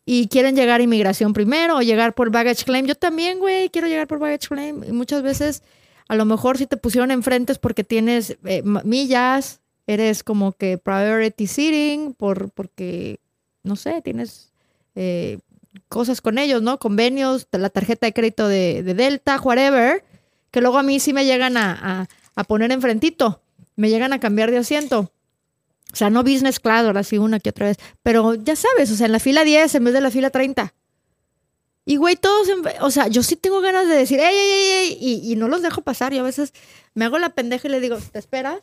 S1: y quieren llegar a inmigración primero o llegar por baggage claim. Yo también, güey, quiero llegar por baggage claim y muchas veces a lo mejor si te pusieron enfrente es porque tienes eh, millas, eres como que priority seating, por, porque, no sé, tienes eh, cosas con ellos, ¿no? Convenios, la tarjeta de crédito de, de Delta, whatever, que luego a mí sí me llegan a, a poner enfrentito, me llegan a cambiar de asiento. O sea, no business class, ahora sí una que otra vez. Pero ya sabes, o sea, en la fila 10 en vez de la fila 30. Y güey, todos, en- o sea, yo sí tengo ganas de decir, ¡ey, ey, ey! ey", Y, y no los dejo pasar. Yo a veces me hago la pendeja y le digo, ¿te esperas?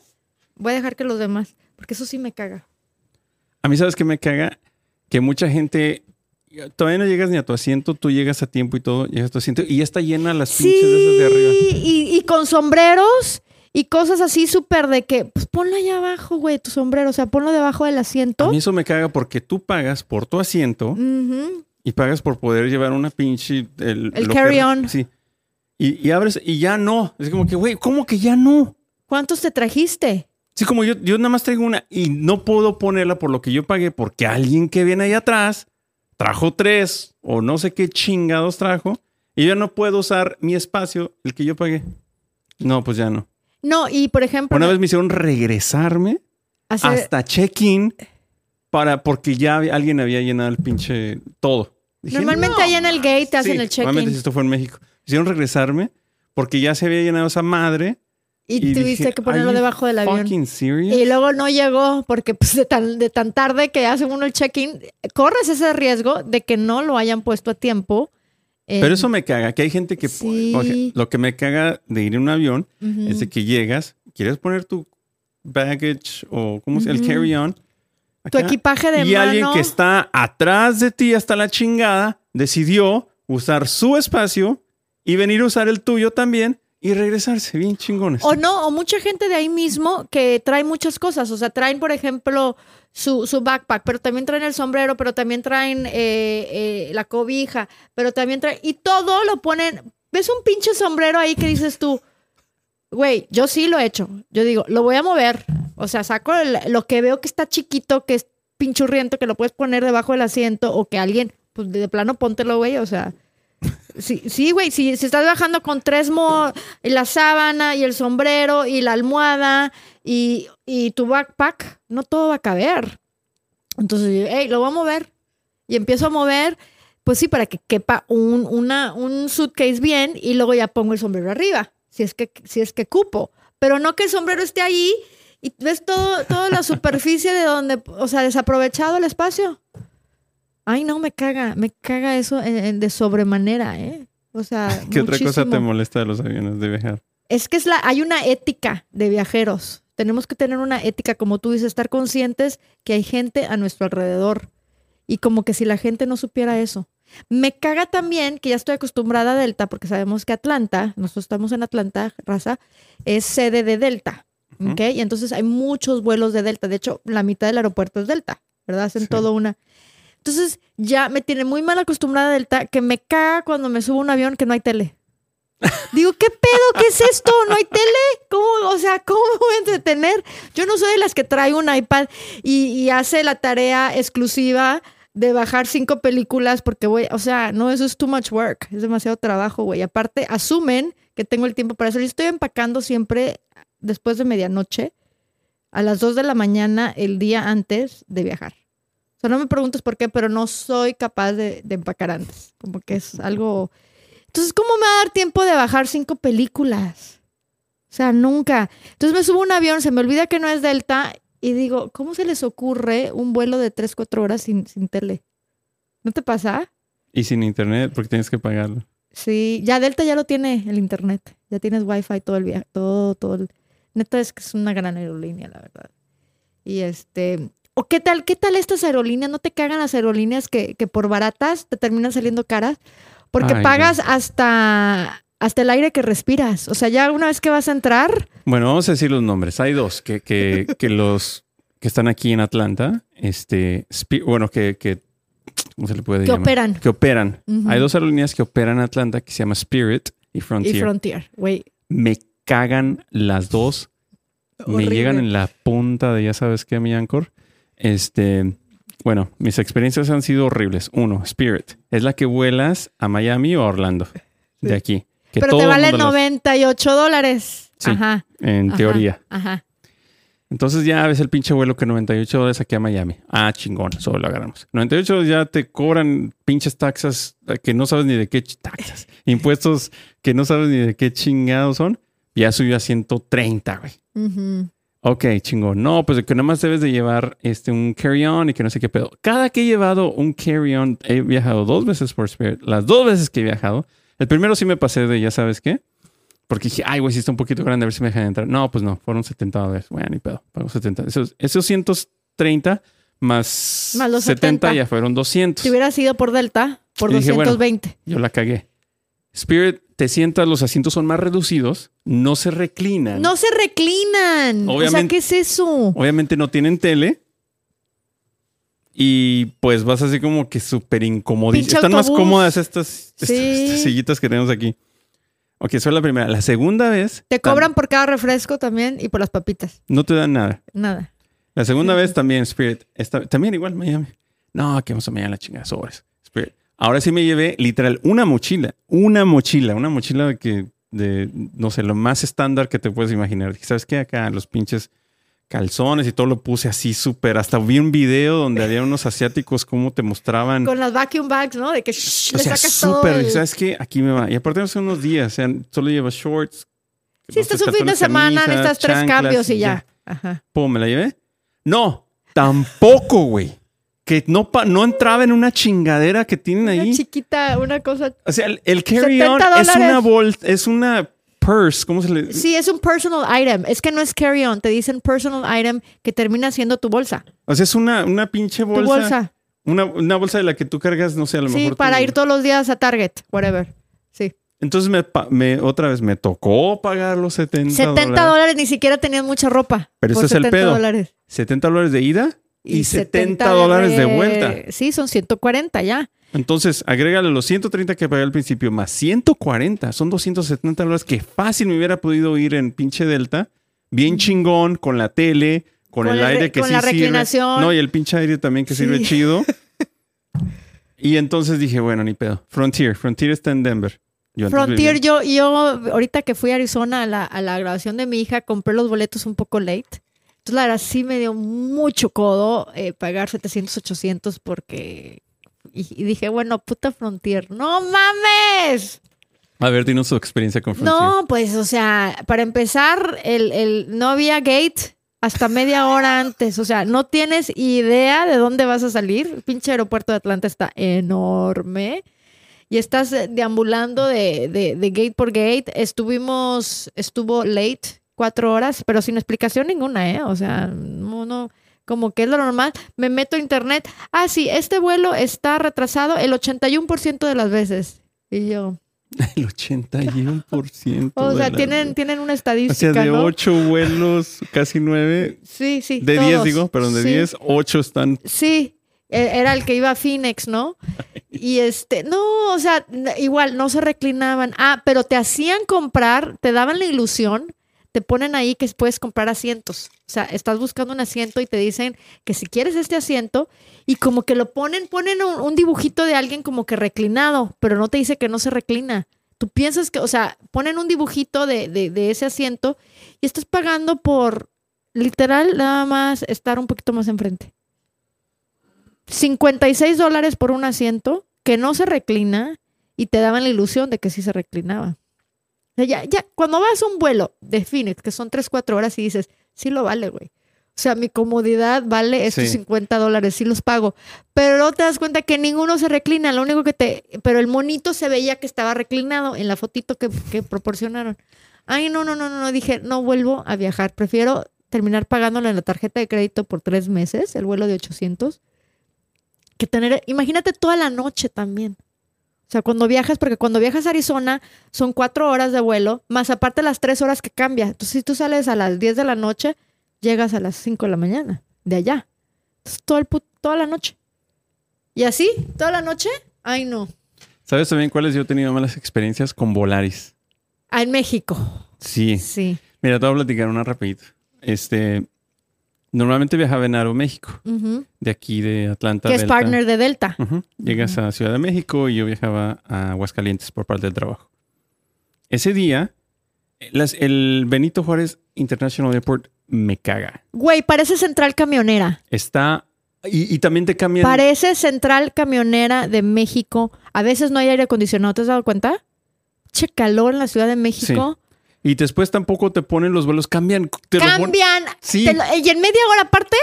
S1: Voy a dejar que los demás, porque eso sí me caga.
S2: A mí, ¿sabes qué me caga? Que mucha gente. Todavía no llegas ni a tu asiento, tú llegas a tiempo y todo, llegas a tu asiento y ya está llena las pinches de esas de arriba.
S1: y, y con sombreros y cosas así súper de que, pues ponlo allá abajo, güey, tu sombrero, o sea, ponlo debajo del
S2: A
S1: asiento.
S2: mí eso me caga porque tú pagas por tu asiento y pagas por poder llevar una pinche. El,
S1: carry-on.
S2: Sí. Y, y abres y ya no. Es como que, güey, ¿cómo que ya no?
S1: ¿Cuántos te trajiste?
S2: Sí, como yo, yo nada más traigo una y no puedo ponerla por lo que yo pagué porque alguien que viene ahí atrás trajo tres o no sé qué chingados trajo y yo no puedo usar mi espacio, el que yo pagué. No, pues ya no.
S1: No, y por ejemplo,
S2: Una vez me hicieron regresarme
S1: hacer-
S2: hasta check-in para porque ya alguien había llenado el pinche todo. Dije,
S1: normalmente
S2: "No
S1: ahí en el gate te hacen
S2: Sí,
S1: el
S2: Normalmente si
S1: check-in
S2: esto fue en México. Me hicieron regresarme porque ya se había llenado esa madre.
S1: y,
S2: y
S1: tuviste
S2: dije,
S1: que ponerlo
S2: "Are you
S1: debajo del avión.
S2: Fucking serious?
S1: Y luego no llegó porque pues, de, tan, de tan tarde que hace uno el check-in, corres ese riesgo de que no lo hayan puesto a tiempo.
S2: Pero eso me caga, que hay gente que...
S1: Sí.
S2: ej- Lo que me caga de ir en un avión es de que llegas, quieres poner tu baggage o ¿cómo se. El carry-on.
S1: tu equipaje de
S2: y
S1: mano.
S2: alguien que está atrás de ti hasta la chingada decidió usar su espacio y venir a usar el tuyo también y regresarse bien chingones.
S1: O no, o mucha gente de ahí mismo que trae muchas cosas. O sea, traen, por ejemplo, su, su backpack, pero también traen el sombrero, pero también traen eh, eh, la cobija, pero también traen. Y todo lo ponen. ¿Ves un pinche sombrero ahí que dices tú? Güey, yo sí lo he hecho. Yo digo, lo voy a mover. O sea, saco lo que veo que está chiquito, que es pinchurriento, que lo puedes poner debajo del asiento, o que alguien, pues de plano póntelo, güey. O sea, Sí, sí, güey, si, estás bajando con tres mo y la sábana y el sombrero y la almohada y, y tu backpack, no todo va a caber. Entonces, hey, lo voy a mover. Y empiezo a mover, pues sí, para que quepa un, una, un suitcase bien y luego ya pongo el sombrero arriba, si es que, si es que cupo. Pero no que el sombrero esté ahí y ves todo, toda la superficie de donde, o sea, desaprovechado el espacio. Ay, no, me caga, me caga eso en- en- de sobremanera, ¿eh? O sea,
S2: ¿Qué otra cosa te molesta de los aviones de viajar?
S1: Es que es la, hay una ética de viajeros. Tenemos que tener una ética, como tú dices, estar conscientes que hay gente a nuestro alrededor. Y como que si la gente no supiera eso. Me caga también que ya estoy acostumbrada a Delta, porque sabemos que Atlanta, nosotros estamos en Atlanta, raza, es sede de Delta. ¿ok? Y entonces hay muchos vuelos de Delta. De hecho, la mitad del aeropuerto es Delta, ¿verdad? Hacen
S2: Sí.
S1: todo una. Entonces, ya me tiene muy mal acostumbrada Delta, que me caga cuando me subo a un avión que no hay tele. Digo, ¿qué pedo? ¿Qué es esto? ¿No hay tele? ¿Cómo? O sea, ¿cómo me voy a entretener? Yo no soy de las que trae un iPad y, y hace la tarea exclusiva de bajar cinco películas porque voy, o sea, no, eso es too much work, es demasiado trabajo, güey. Aparte, asumen que tengo el tiempo para eso. Yo estoy empacando siempre después de medianoche, a las 2 de la mañana, el día antes de viajar. No me preguntes por qué, pero no soy capaz de, de empacar antes. Como que es algo... Entonces, ¿cómo me va a dar tiempo de bajar cinco películas? O sea, nunca. Entonces me subo a un avión, se me olvida que no es Delta y digo, ¿cómo se les ocurre un vuelo de 3, 4 horas sin, sin tele? ¿No te pasa?
S2: Y sin internet, porque tienes que pagarlo.
S1: Sí, ya Delta ya lo tiene el internet. Ya tienes wifi todo el viaje, todo, todo el... Neta es que es una gran aerolínea, la verdad. Y este... ¿O qué tal, qué tal estas aerolíneas? ¿No te cagan las aerolíneas que, que por baratas te terminan saliendo caras? Porque
S2: Ay, no.
S1: pagas hasta, hasta el aire que respiras. O sea, ya una vez que vas a entrar,
S2: Bueno, vamos a decir los nombres. Hay dos que, que, que los que están aquí en Atlanta, este, bueno, que, que, ¿cómo se le puede
S1: que
S2: llamar?
S1: operan.
S2: Que operan. Hay dos aerolíneas que operan en Atlanta que se llama Spirit y Frontier.
S1: Y Frontier, güey.
S2: Me cagan las dos. Me llegan en la punta de ya sabes qué, mi Anchor. Este, bueno, mis experiencias han sido horribles. Uno, Spirit. Es la que vuelas a Miami o a Orlando. De aquí. Que
S1: Pero
S2: todo
S1: te vale
S2: mundo las-
S1: 98 dólares.
S2: Sí,
S1: Ajá.
S2: en
S1: ajá,
S2: teoría.
S1: Ajá.
S2: Entonces ya ves el pinche vuelo que 98 dólares aquí a Miami. Ah, chingón, solo lo agarramos. 98 ya te cobran pinches taxas eh, que no sabes ni de qué taxas. Impuestos que no sabes ni de qué chingados son. Ya subió a 130, güey.
S1: Ujú.
S2: Ok, chingón. No, pues que nada más debes de llevar este, un carry-on y que no sé qué pedo. Cada que he llevado un carry-on, he viajado dos veces por Spirit. Las dos veces que he viajado. El primero sí me pasé de, ya sabes qué. Porque dije, ay, güey, si está un poquito grande, a ver si me dejan entrar. No, pues no, fueron 70 dólares. Bueno, ni pedo, pago 70. Esos, esos 130 más,
S1: Más los
S2: 70,
S1: 70.
S2: ya fueron 200.
S1: Si hubieras ido por Delta, por
S2: Y dije, bueno,
S1: 220.
S2: Yo la cagué. Spirit, te sientas, los asientos son más reducidos, no se reclinan.
S1: No se reclinan. O sea,
S2: Obviamente-
S1: ¿qué es eso?
S2: Obviamente no tienen tele. Y pues vas así como que súper incomodísimo. Están más cómodas estas, estas-
S1: Sí.
S2: estas sillitas que tenemos aquí. Ok, eso es la primera. La segunda vez.
S1: Te cobran por cada refresco también y por las papitas.
S2: No te dan nada.
S1: Nada.
S2: La segunda vez también, Spirit. esta- también igual, Miami. No, que vamos a Miami a la chingada, sobres. Ahora sí me llevé literal una mochila. Una mochila. Una mochila de que, de, no sé, lo más estándar que te puedes imaginar. Dije, ¿Sabes qué? Acá los pinches calzones y todo lo puse así súper. Hasta vi un video donde había unos asiáticos cómo te mostraban.
S1: Con las vacuum bags, ¿no? De que shh,
S2: o
S1: le sacas todo.
S2: súper.
S1: el-
S2: ¿Sabes qué? Aquí me va. Y aparte hace unos días. O sea, solo llevas shorts.
S1: Sí, estás un fin de semana, necesitas tres cambios y ya. Ajá.
S2: Pum, ¿me la llevé? No, tampoco, güey. Que no, pa- no entraba en una chingadera que tienen
S1: Una
S2: ahí.
S1: chiquita, una cosa.
S2: O sea, el, el carry-on
S1: 70
S2: es una bolsa, es una purse. ¿Cómo se le
S1: Sí, es un personal item. Es que no es carry-on. Te dicen personal item que termina siendo tu bolsa.
S2: O sea, es una, una pinche
S1: Tu
S2: bolsa.
S1: bolsa.
S2: Una, una bolsa de la que tú cargas, no sé, a lo
S1: Sí,
S2: mejor.
S1: para
S2: tu-
S1: ir todos los días a Target, whatever. Sí.
S2: Entonces, me, otra vez, me tocó pagar los 70,
S1: 70 dólares, ni siquiera tenías mucha ropa.
S2: Pero ese es el
S1: 70
S2: pedo.
S1: dólares.
S2: 70 dólares de ida y, 70, dólares de vuelta.
S1: Sí, son 140 ya.
S2: Entonces, agrégale los 130 que pagué al principio más 140. Son 270 dólares que fácil me hubiera podido ir en pinche Delta. Bien chingón, con la tele, con,
S1: Con
S2: el aire
S1: re-
S2: que
S1: con
S2: sí
S1: la
S2: sirve.
S1: reclinación.
S2: No, y el pinche aire también que
S1: Sí.
S2: sirve chido. y entonces dije, bueno, ni pedo. Frontier. Frontier está en Denver. Yo
S1: Frontier, yo, yo, ahorita que fui a Arizona a la, a la grabación de mi hija, compré los boletos un poco late. Entonces, la verdad, sí me dio mucho codo eh, pagar 700, 800 porque... Y, y dije, bueno, puta Frontier, ¡no mames!
S2: A ver, dinos su experiencia con Frontier.
S1: No, pues, o sea, para empezar, el, el, no había gate hasta media hora antes. O sea, no tienes idea de dónde vas a salir. El pinche aeropuerto de Atlanta está enorme. Y estás deambulando de, de- de gate por gate. Estuvimos, estuvo late cuatro horas, pero sin explicación ninguna, ¿eh? O sea, no, no, como que es lo normal. Me meto a internet. Ah, sí, este vuelo está retrasado el 81% de las veces. Y yo,
S2: El 81%.
S1: o sea, tienen, tienen una
S2: O
S1: estadística,
S2: sea, de
S1: ¿no?
S2: 8 vuelos, casi 9.
S1: Sí, sí.
S2: De 10,
S1: todos.
S2: digo, perdón, de
S1: Sí,
S2: 10, 8 están.
S1: Sí, e- era el que iba a Phoenix, ¿no? Y este, no, o sea, igual no se reclinaban. Ah, pero te hacían comprar, te daban la ilusión, te ponen ahí que puedes comprar asientos. O sea, estás buscando un asiento y te dicen que si quieres este asiento y como que lo ponen, ponen un, dibujito de alguien como que reclinado, pero no te dice que no se reclina. Tú piensas que, o sea, ponen un dibujito de, de, de ese asiento y estás pagando por literal nada más estar un poquito más enfrente. 56 dólares por un asiento que no se reclina y te daban la ilusión de que sí se reclinaba. Sea, ya, ya, cuando vas a un vuelo de Phoenix, que son 3, 4 horas y dices, sí lo vale, güey. O sea, mi comodidad vale estos
S2: Sí.
S1: 50 dólares, sí los pago. Pero luego te das cuenta que ninguno se reclina, lo único que te... Pero el monito se veía que estaba reclinado en la fotito que, que proporcionaron. Ay, no, no, no, no, no, dije, no vuelvo a viajar. Prefiero terminar pagándolo en la tarjeta de crédito por tres meses, el vuelo de 800, que tener, imagínate toda la noche también. O sea, cuando viajas, porque cuando viajas a Arizona son cuatro horas de vuelo, más aparte las tres horas que cambia. Entonces, si tú sales a las 10 de la noche, llegas a las 5 de la mañana, de allá. Entonces, todo el toda la noche. Y así, toda la noche, ay no.
S2: ¿Sabes también cuáles yo he tenido malas experiencias con Volaris?
S1: Ah, en México.
S2: Sí.
S1: Sí.
S2: Mira, te voy a platicar una rapidito. Este, normalmente viajaba en Aeroméxico,
S1: Ujú.
S2: de aquí de Atlanta.
S1: Que es
S2: Delta.
S1: partner de Delta.
S2: Llegas a Ciudad de México y yo viajaba a Aguascalientes por parte del trabajo. Ese día, las- el Benito Juárez International Airport me caga.
S1: Güey, parece central camionera.
S2: Está. Y, y también te cambian.
S1: Parece central camionera de México. A veces no hay aire acondicionado, ¿te has dado cuenta? Che calor en la Ciudad de México.
S2: Y después tampoco te ponen los vuelos, cambian. te
S1: Cambian.
S2: Sí.
S1: Te lo- y en media hora, aparte,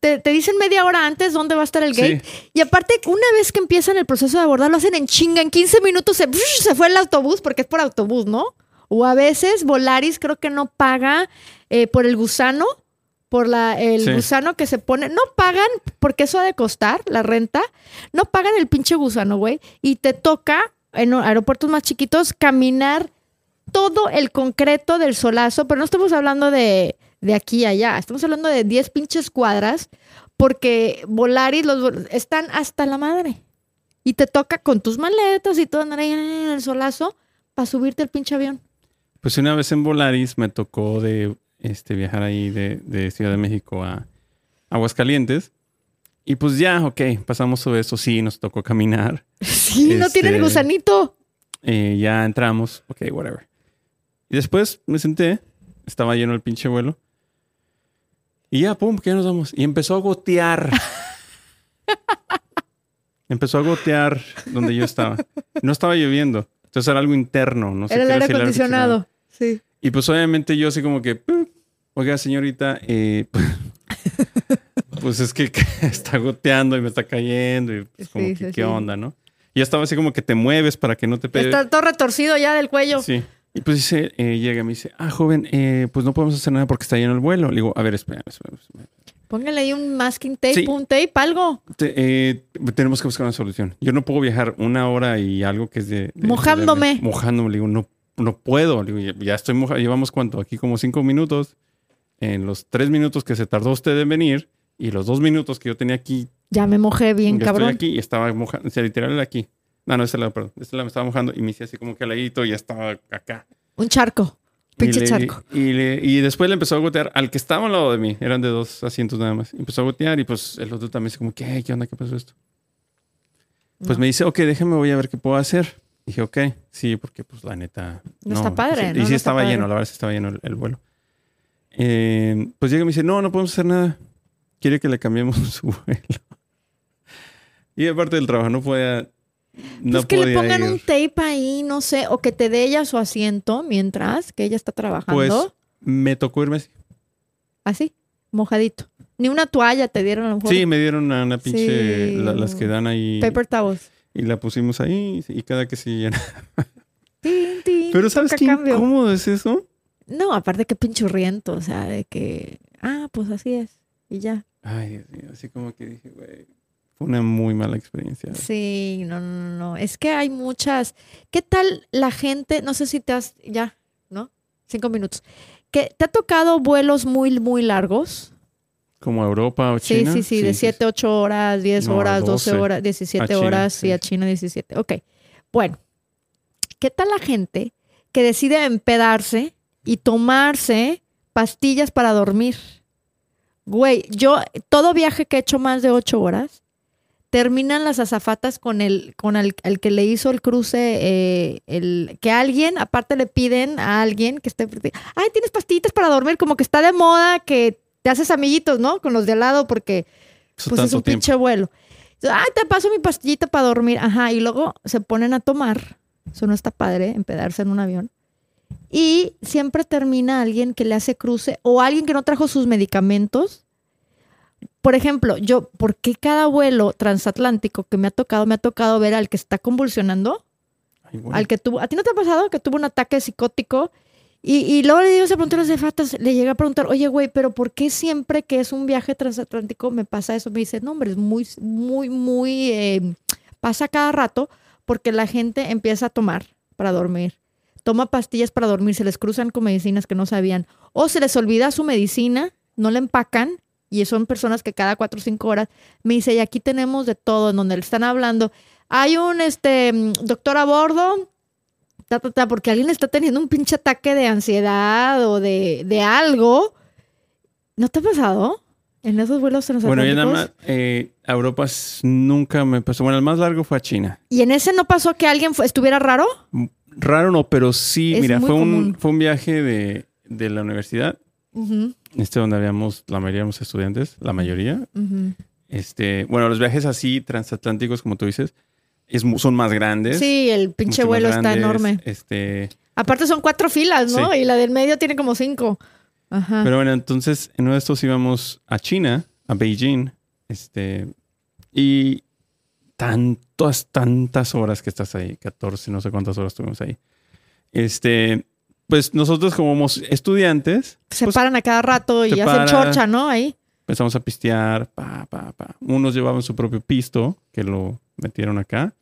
S1: te, te dicen media hora antes dónde va a estar el gate. Y aparte, una vez que empiezan el proceso de abordar, lo hacen en chinga. En 15 minutos se, se fue el autobús, porque es por autobús, ¿no? O a veces Volaris creo que no paga eh, por el gusano, por la, el
S2: Sí.
S1: gusano que se pone. No pagan, porque eso ha de costar, la renta. No pagan el pinche gusano, güey. Y te toca, en aeropuertos más chiquitos, caminar todo el concreto del solazo, pero no estamos hablando de, de aquí a allá, estamos hablando de 10 pinches cuadras, porque Volaris los, están hasta la madre. Y te toca con tus maletas y todo andar ahí en el solazo para subirte al pinche avión.
S2: Pues una vez en Volaris me tocó de este, viajar ahí de, de Ciudad de México a Aguascalientes. Y pues ya, ok, pasamos sobre eso. Sí, nos tocó caminar.
S1: Sí, no tiene el
S2: Este-
S1: gusanito.
S2: Eh, ya entramos. Ok, whatever. Y después me senté. Estaba lleno el pinche vuelo. Y ya, pum, que ya nos vamos. Y empezó a gotear. empezó a gotear donde yo estaba. No estaba lloviendo. Entonces era algo interno. No sé
S1: Era el aire acondicionado. Sí.
S2: y pues obviamente yo así como que, "Pup, oiga señorita, eh, pues es que está goteando y me está cayendo y pues como
S1: Sí,
S2: que
S1: sí,
S2: qué
S1: sí.
S2: onda, ¿no? Y ya estaba así como que te mueves para que no te pegue.
S1: Está todo retorcido ya del cuello.
S2: Sí. Y pues dice, eh, llega y me dice, ah, joven, eh, pues no podemos hacer nada porque está lleno el vuelo. Le digo, a ver, espera, espera, espera.
S1: Póngale ahí un masking tape,
S2: Sí.
S1: un tape, algo.
S2: Te- eh, tenemos que buscar una solución. Yo no puedo viajar una hora y algo que es de... de-
S1: Mojándome.
S2: de- mojándome. Le digo, no, no puedo. Le digo, ya, estoy mojado. Llevamos cuánto? Aquí como cinco minutos. En los tres minutos que se tardó usted en venir y los dos minutos que yo tenía aquí,
S1: Ya me mojé bien, cabrón.
S2: estoy aquí y estaba mojando. O sea, literal era aquí. No, no, este lado, perdón. Este lado me estaba mojando y me hice así como que al ladito y ya estaba acá.
S1: Un charco. Pinche
S2: le-
S1: charco.
S2: y, le- y después le empezó a gotear al que estaba al lado de mí. Eran de dos asientos nada más. Empezó a gotear y pues el otro también dice como, ¿qué? ¿Qué onda? ¿Qué pasó esto? Pues
S1: No.
S2: me dice, ok, déjame, voy a ver qué puedo hacer. Dije, ok, sí, porque pues la neta...
S1: No está padre,
S2: Y sí,
S1: ¿no?
S2: y sí estaba
S1: padre.
S2: lleno, la verdad sí estaba lleno el, el vuelo. Eh, pues llega y me dice, no, no podemos hacer nada. Quiere que le cambiemos su vuelo. y aparte del trabajo, no podía... No
S1: Pues que le pongan
S2: ir.
S1: un tape ahí, no sé, o que te dé ella su asiento mientras que ella está trabajando.
S2: Pues me tocó irme así.
S1: Así, mojadito. Ni una toalla te dieron a lo mejor.
S2: Sí, me dieron una, una pinche...
S1: Sí.
S2: la- las que dan ahí...
S1: Paper towels.
S2: Y la pusimos ahí y cada que se llena.
S1: Tin, tin,
S2: Pero ¿sabes qué
S1: cambio.
S2: incómodo es eso?
S1: No, aparte que pinchurriento, o sea, de que, ah, pues así es, y ya.
S2: Ay, Dios mío, así como que dije, güey, fue una muy mala experiencia.
S1: Sí, no, no, no. Es que hay muchas. ¿Qué tal la gente? No sé si te has. Ya, ¿no? Cinco minutos. ¿Que ¿Te ha tocado vuelos muy, muy largos?
S2: Como a Europa o
S1: Sí,
S2: China.
S1: sí, sí, de 7, 8 horas, 10
S2: No,
S1: horas, 12
S2: 12.
S1: horas, 17
S2: A China,
S1: horas
S2: sí.
S1: y a China 17. Ok. Bueno, ¿qué tal la gente que decide empedarse y tomarse pastillas para dormir? Güey, yo, todo viaje que he hecho más de 8 horas, terminan las azafatas con el, con el, el que le hizo el cruce, eh, el, que alguien, aparte le piden a alguien que esté, ay, tienes pastillitas para dormir, como que está de moda que te haces amiguitos, ¿no? Con los de al lado porque
S2: Eso
S1: pues es un
S2: tiempo.
S1: pinche vuelo. Ay, te paso mi pastillita para dormir. Ajá, y luego se ponen a tomar. Eso no está padre, empedarse en un avión. Y siempre termina alguien que le hace cruce o alguien que no trajo sus medicamentos. Por ejemplo, yo, ¿por qué cada vuelo transatlántico que me ha tocado, me ha tocado ver al que está convulsionando?
S2: Ay.
S1: Al que tuvo, ¿a ti no te ha pasado que tuvo un ataque psicótico? Y, y luego le digo esa pregunta a los cefatas, le llega a preguntar, oye, güey, pero ¿por qué siempre que es un viaje transatlántico me pasa eso? Me dice, no, hombre, es muy, muy, muy, eh, pasa cada rato porque la gente empieza a tomar para dormir. Toma pastillas para dormir, se les cruzan con medicinas que no sabían. O se les olvida su medicina, no la empacan y son personas que cada cuatro o cinco horas me dice, y aquí tenemos de todo, en donde le están hablando. Hay un este, mm, doctor a bordo, ta, ta, ta, porque alguien está teniendo un pinche ataque de ansiedad o de, de algo. ¿No te ha pasado? En esos vuelos
S2: Bueno, ya nada más, eh, a Europa nunca me pasó. Bueno, el más largo fue a China.
S1: ¿Y en ese no pasó que alguien estuviera raro?
S2: Raro no, pero sí,
S1: Es
S2: mira, fue un, fue un viaje de, de la universidad este donde habíamos, la mayoría éramos estudiantes, la mayoría. Este, bueno, los viajes así transatlánticos, como tú dices, es, son más grandes.
S1: Sí, el pinche vuelo está enorme.
S2: Este,
S1: Aparte son cuatro filas, ¿no?
S2: Sí.
S1: Y la del medio tiene como cinco. Ajá.
S2: pero bueno, entonces en uno de estos íbamos a China, a Beijing, este, y tantas, tantas horas que estás ahí, 14, no sé cuántas horas estuvimos ahí. Este, pues nosotros como estudiantes,
S1: se
S2: pues,
S1: paran a cada rato y hacen
S2: para.
S1: chorcha, ¿no? Ahí.
S2: empezamos a pistear, pa, pa, pa. Unos llevaban su propio pisto, que lo metieron acá.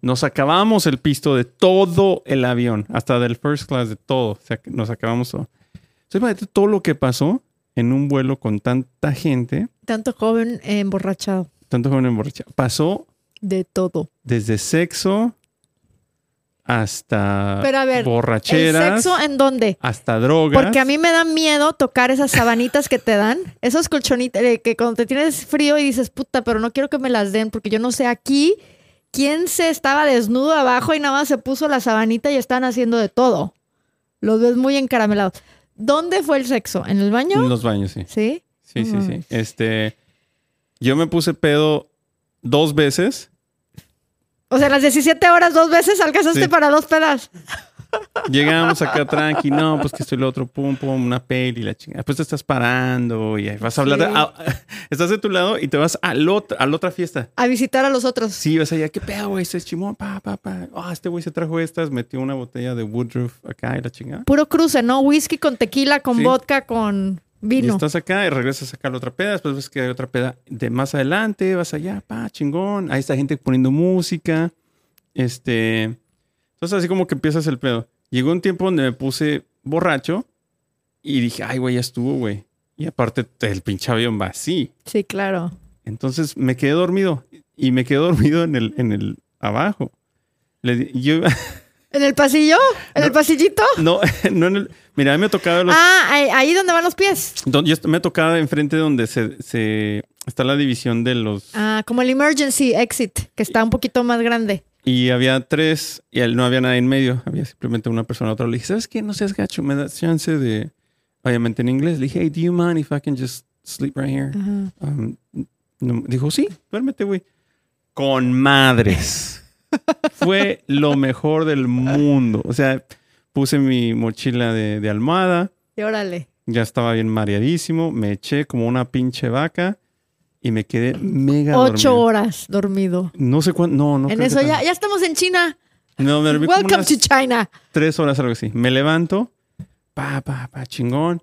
S2: Nos acabamos el pisto de todo el avión, hasta del first class, de todo. O sea, nos acabamos todo. Entonces, imagínate todo lo que pasó en un vuelo con tanta gente,
S1: Tanto joven eh, emborrachado.
S2: tanto joven emborrachado. Pasó
S1: De todo.
S2: desde sexo hasta
S1: Pero a ver, ¿El
S2: borracheras,
S1: sexo en dónde?
S2: hasta drogas.
S1: Porque a mí me da miedo tocar esas sabanitas que te dan, esos colchonitos, eh, que cuando te tienes frío y dices, puta, pero no quiero que me las den, porque yo no sé aquí quién se estaba desnudo abajo y nada más se puso la sabanita y están haciendo de todo. Los ves muy encaramelados. ¿Dónde fue el sexo? ¿En el baño?
S2: En los baños, sí.
S1: Sí.
S2: Sí, sí, sí. Este, yo me puse pedo dos veces.
S1: O sea, las 17 horas dos veces alcanzaste
S2: Sí.
S1: para dos pedas.
S2: Llegamos acá tranqui, no, pues que estoy lo otro, pum, pum, una peli, la chingada. Pues te estás parando y vas a hablar.
S1: Sí.
S2: a- estás de tu lado y te vas al otro, a la otra fiesta.
S1: A visitar a los otros.
S2: Sí, vas allá, ¿qué pedo, güey? Este es chimón, pa, pa, pa. Ah, este güey se trajo estas, metió una botella de Woodruff acá y la chingada.
S1: Puro cruce, ¿no? Whisky con tequila, con
S2: Sí.
S1: vodka, con
S2: Y
S1: vino.
S2: estás acá y regresas acá a la otra peda, después ves que hay otra peda de más adelante, vas allá, pa, chingón. Ahí está gente poniendo música. Este. Entonces, así como que empiezas el pedo. Llegó un tiempo donde me puse borracho y dije, ay, güey, ya estuvo, güey. Y aparte, el pinche avión va así.
S1: Sí, claro.
S2: Entonces me quedé dormido y me quedé dormido en el, en el abajo. Le yo,
S1: ¿En el pasillo? ¿En el pasillito?
S2: no, no en el. Mira, a mí me tocaba los.
S1: Ah, ahí, ahí donde van los pies.
S2: don- yo me tocaba enfrente donde se, se está la división de los.
S1: Ah, como el emergency exit, que está un poquito más grande.
S2: Y había tres y no había nadie en medio. Había simplemente una persona a otra. Le dije, ¿sabes qué? No seas gacho. Me das chance de. Obviamente en inglés. Le dije, hey, do you mind if I can just sleep right here?
S1: Ajá.
S2: Um, no- dijo, sí, duérmete, güey. Con madres. Fue lo mejor del mundo. O sea, puse mi mochila de, de almohada.
S1: Y órale.
S2: Ya estaba bien mareadísimo. Me eché como una pinche vaca. Y me quedé mega
S1: Ocho
S2: dormido.
S1: horas dormido.
S2: No sé cuánto. No, no.
S1: en
S2: creo que
S1: eso ya, ya estamos en China.
S2: No, me dormí como
S1: Welcome
S2: unas
S1: to China.
S2: tres horas, algo así. Me levanto. Pa, pa, pa, chingón.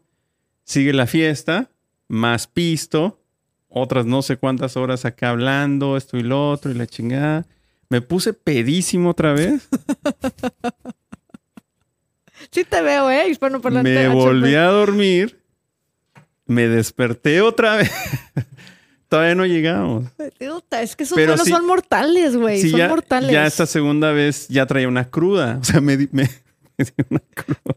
S2: Sigue la fiesta. Más pisto. Otras no sé cuántas horas acá hablando. Esto y lo otro. Y la chingada. Me puse pedísimo otra vez.
S1: Sí te veo, ¿eh? Hispano parlante
S2: me
S1: HP.
S2: volví a dormir. Me desperté otra vez. Todavía no llegamos.
S1: Es que esos
S2: Pero sí-
S1: son mortales, güey. Son
S2: ya,
S1: mortales.
S2: ya esta segunda vez ya traía una cruda. O sea, me, di- me, me dio una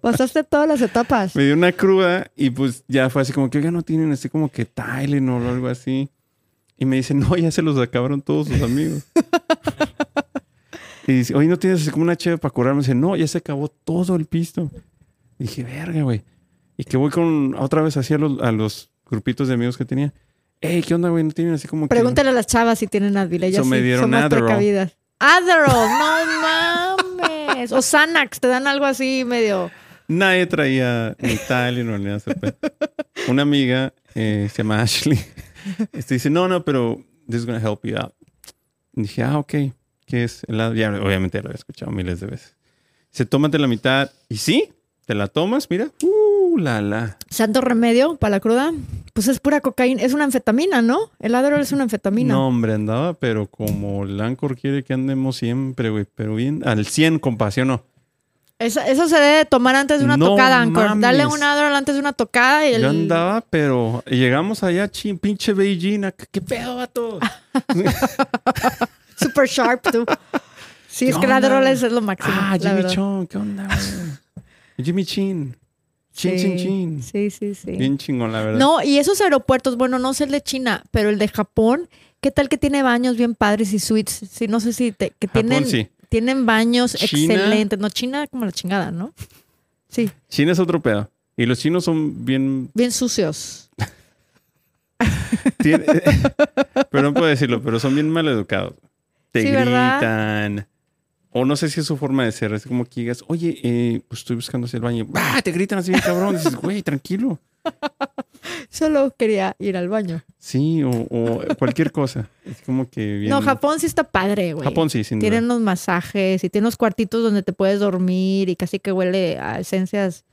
S1: Pasaste todas las etapas.
S2: Me dio una cruda y pues ya fue así como que, oiga, no tienen así como que Tylenol o algo así. Y me dice, no, ya se los acabaron todos sus amigos. Y dice, oye, ¿no tienes así como una cheve para curarme? Me dice, no, ya se acabó todo el pisto. Y dije, verga, güey. Y que voy con otra vez así a los, a los grupitos de amigos que tenía. Ey, ¿qué onda, güey? ¿No tienen así como que...?
S1: Pregúntale a las chavas si tienen Advil. Ellas
S2: So, me
S1: sí
S2: dieron
S1: son más
S2: Adderall.
S1: precavidas. Adderall, no mames. O Xanax, te dan algo así medio...
S2: Nadie traía ni Tylenol ni nada. de ese pedo. Una amiga eh, se llama Ashley. Este dice, no, no, pero this is to help you out. Y dije, ah, ok. ¿Qué es? El Ad- ya, obviamente lo había escuchado miles de veces. Dice, tómate la mitad. Y sí, te la tomas, mira. Uh, la, la.
S1: Santo remedio para la cruda. Pues es pura cocaína. Es una anfetamina, ¿no? El Adderall es una anfetamina.
S2: No, hombre, andaba, pero como el Anchor quiere que andemos siempre, güey. Pero bien, al 100 con pasión, no.
S1: Eso, eso se debe de tomar antes de una
S2: No
S1: tocada,
S2: mames.
S1: Dale un Adderall antes de una tocada y el...
S2: Yo andaba, pero llegamos allá, chin, pinche Beijing. ¿Qué pedo, vato?
S1: Super sharp, tú. Sí,
S2: ¿Qué
S1: es que es, lo máximo.
S2: Ah,
S1: la
S2: Jimmy. Chong, ¿qué onda, güey? Jimmy Chin. Chin,
S1: Sí,
S2: chin, chin.
S1: Sí, sí, sí.
S2: Bien chingón, la verdad.
S1: No, y esos aeropuertos, bueno, no sé el de China, pero el de Japón, ¿qué tal que tiene baños bien padres y suites? Sí, no sé si te, que
S2: Japón,
S1: tienen,
S2: sí.
S1: tienen baños
S2: China-
S1: excelentes. No, China como la chingada, ¿no? Sí.
S2: China es otro pedo. Y los chinos son bien...
S1: Bien sucios.
S2: tiene- pero no puedo decirlo, pero son bien maleducados. Te
S1: Sí, ¿verdad?
S2: gritan. O no sé si es su forma de ser. Es como que digas, oye, eh, pues estoy buscando hacia el baño. ¡Ah! Te gritan así cabrón. dices, güey, tranquilo.
S1: Solo quería ir al baño.
S2: Sí, o, o cualquier cosa. Es como que bien...
S1: No, Japón sí está padre, güey.
S2: Japón sí, sin duda.
S1: Tienen unos masajes y tiene unos cuartitos donde te puedes dormir y casi que huele a esencias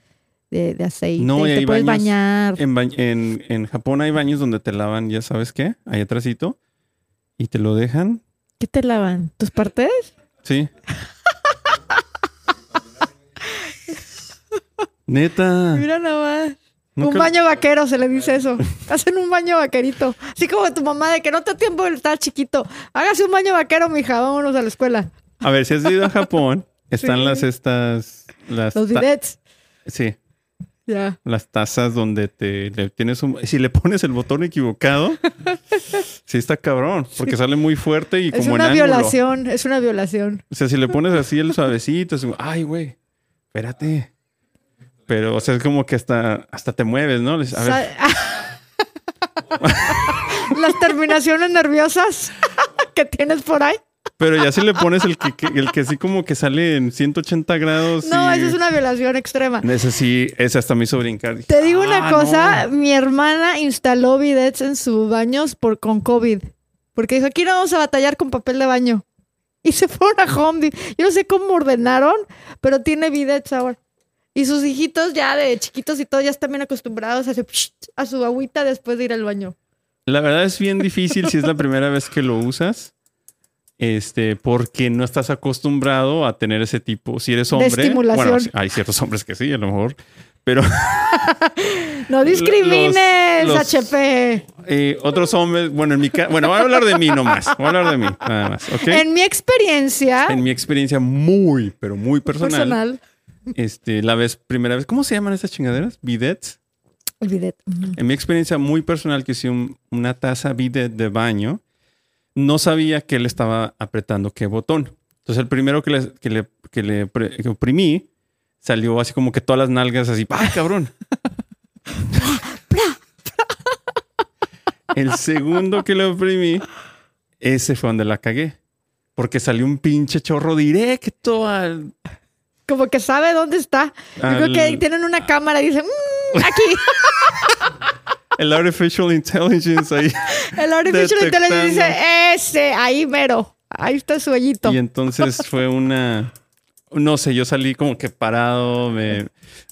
S1: de, de aceite.
S2: No, y
S1: y te
S2: hay
S1: puedes
S2: baños
S1: bañar.
S2: En, ba- en, en Japón hay baños donde te lavan, ya sabes qué, ahí atrásito, y te lo dejan.
S1: ¿Qué te lavan? ¿Tus partes?
S2: Sí. Neta.
S1: Mira nada más.
S2: nunca-
S1: Un baño vaquero se le dice eso. Hacen un baño vaquerito. Así como tu mamá de que no te da tiempo de estar chiquito. Hágase un baño vaquero, mija. Vámonos a la escuela.
S2: A ver, si has ido a Japón, están
S1: Sí.
S2: las estas. Las
S1: Los bidets.
S2: Sí,
S1: Ya.
S2: las tazas donde te le tienes un. Si le pones el botón equivocado, sí está cabrón, porque sale muy fuerte y
S1: Es
S2: como en
S1: una
S2: ángulo.
S1: violación. Es una violación.
S2: O sea, si le pones así el suavecito, es como, ay, güey, espérate. Pero, o sea, es como que hasta, hasta te mueves, ¿no? A ver,
S1: Las terminaciones nerviosas que tienes por ahí.
S2: Pero ya si le pones el que, que- el que así como que sale en 180 grados.
S1: No,
S2: y-
S1: eso es una violación extrema.
S2: Ese sí, ese hasta me hizo brincar.
S1: Te digo una
S2: "Ah,
S1: cosa,
S2: no".
S1: mi hermana instaló bidets en sus baños por, con COVID. Porque dijo, aquí no vamos a batallar con papel de baño. Y se fueron a Home Depot. Yo no sé cómo ordenaron, pero tiene bidets ahora. Y sus hijitos ya de chiquitos y todo ya están bien acostumbrados a, hacer a su agüita después de ir al baño.
S2: La verdad es bien difícil si es la primera vez que lo usas. Este, porque no estás acostumbrado a tener ese tipo. Si eres hombre.
S1: estimulación.
S2: Bueno, hay ciertos hombres que sí, a lo mejor. Pero
S1: No discrimines,
S2: los-
S1: HP.
S2: eh, otros hombres, bueno, en mi caso, bueno, voy a hablar de mí nomás. Voy a hablar de mí, nada más, ¿ok?
S1: En mi experiencia
S2: En mi experiencia muy, pero muy personal,
S1: personal,
S2: este, la vez, primera vez, ¿cómo se llaman esas chingaderas? Bidets.
S1: el bidet.
S2: En mi experiencia muy personal que hice un- una taza bidet de baño, no sabía que él estaba apretando qué botón. Entonces el primero que le, que le, que le pre- que oprimí salió así como que todas las nalgas así, ¡ay, cabrón! el segundo que le oprimí, ese fue donde la cagué. Porque salió un pinche chorro directo al...
S1: Como que sabe dónde está. Yo creo
S2: Al-
S1: que tienen una cámara y dicen, "Mm, aquí.
S2: El artificial intelligence ahí.
S1: El artificial
S2: Detectando.
S1: intelligence dice, ese, ahí mero. Ahí está su hoyito.
S2: Y entonces fue una. No sé, yo salí como que parado. me-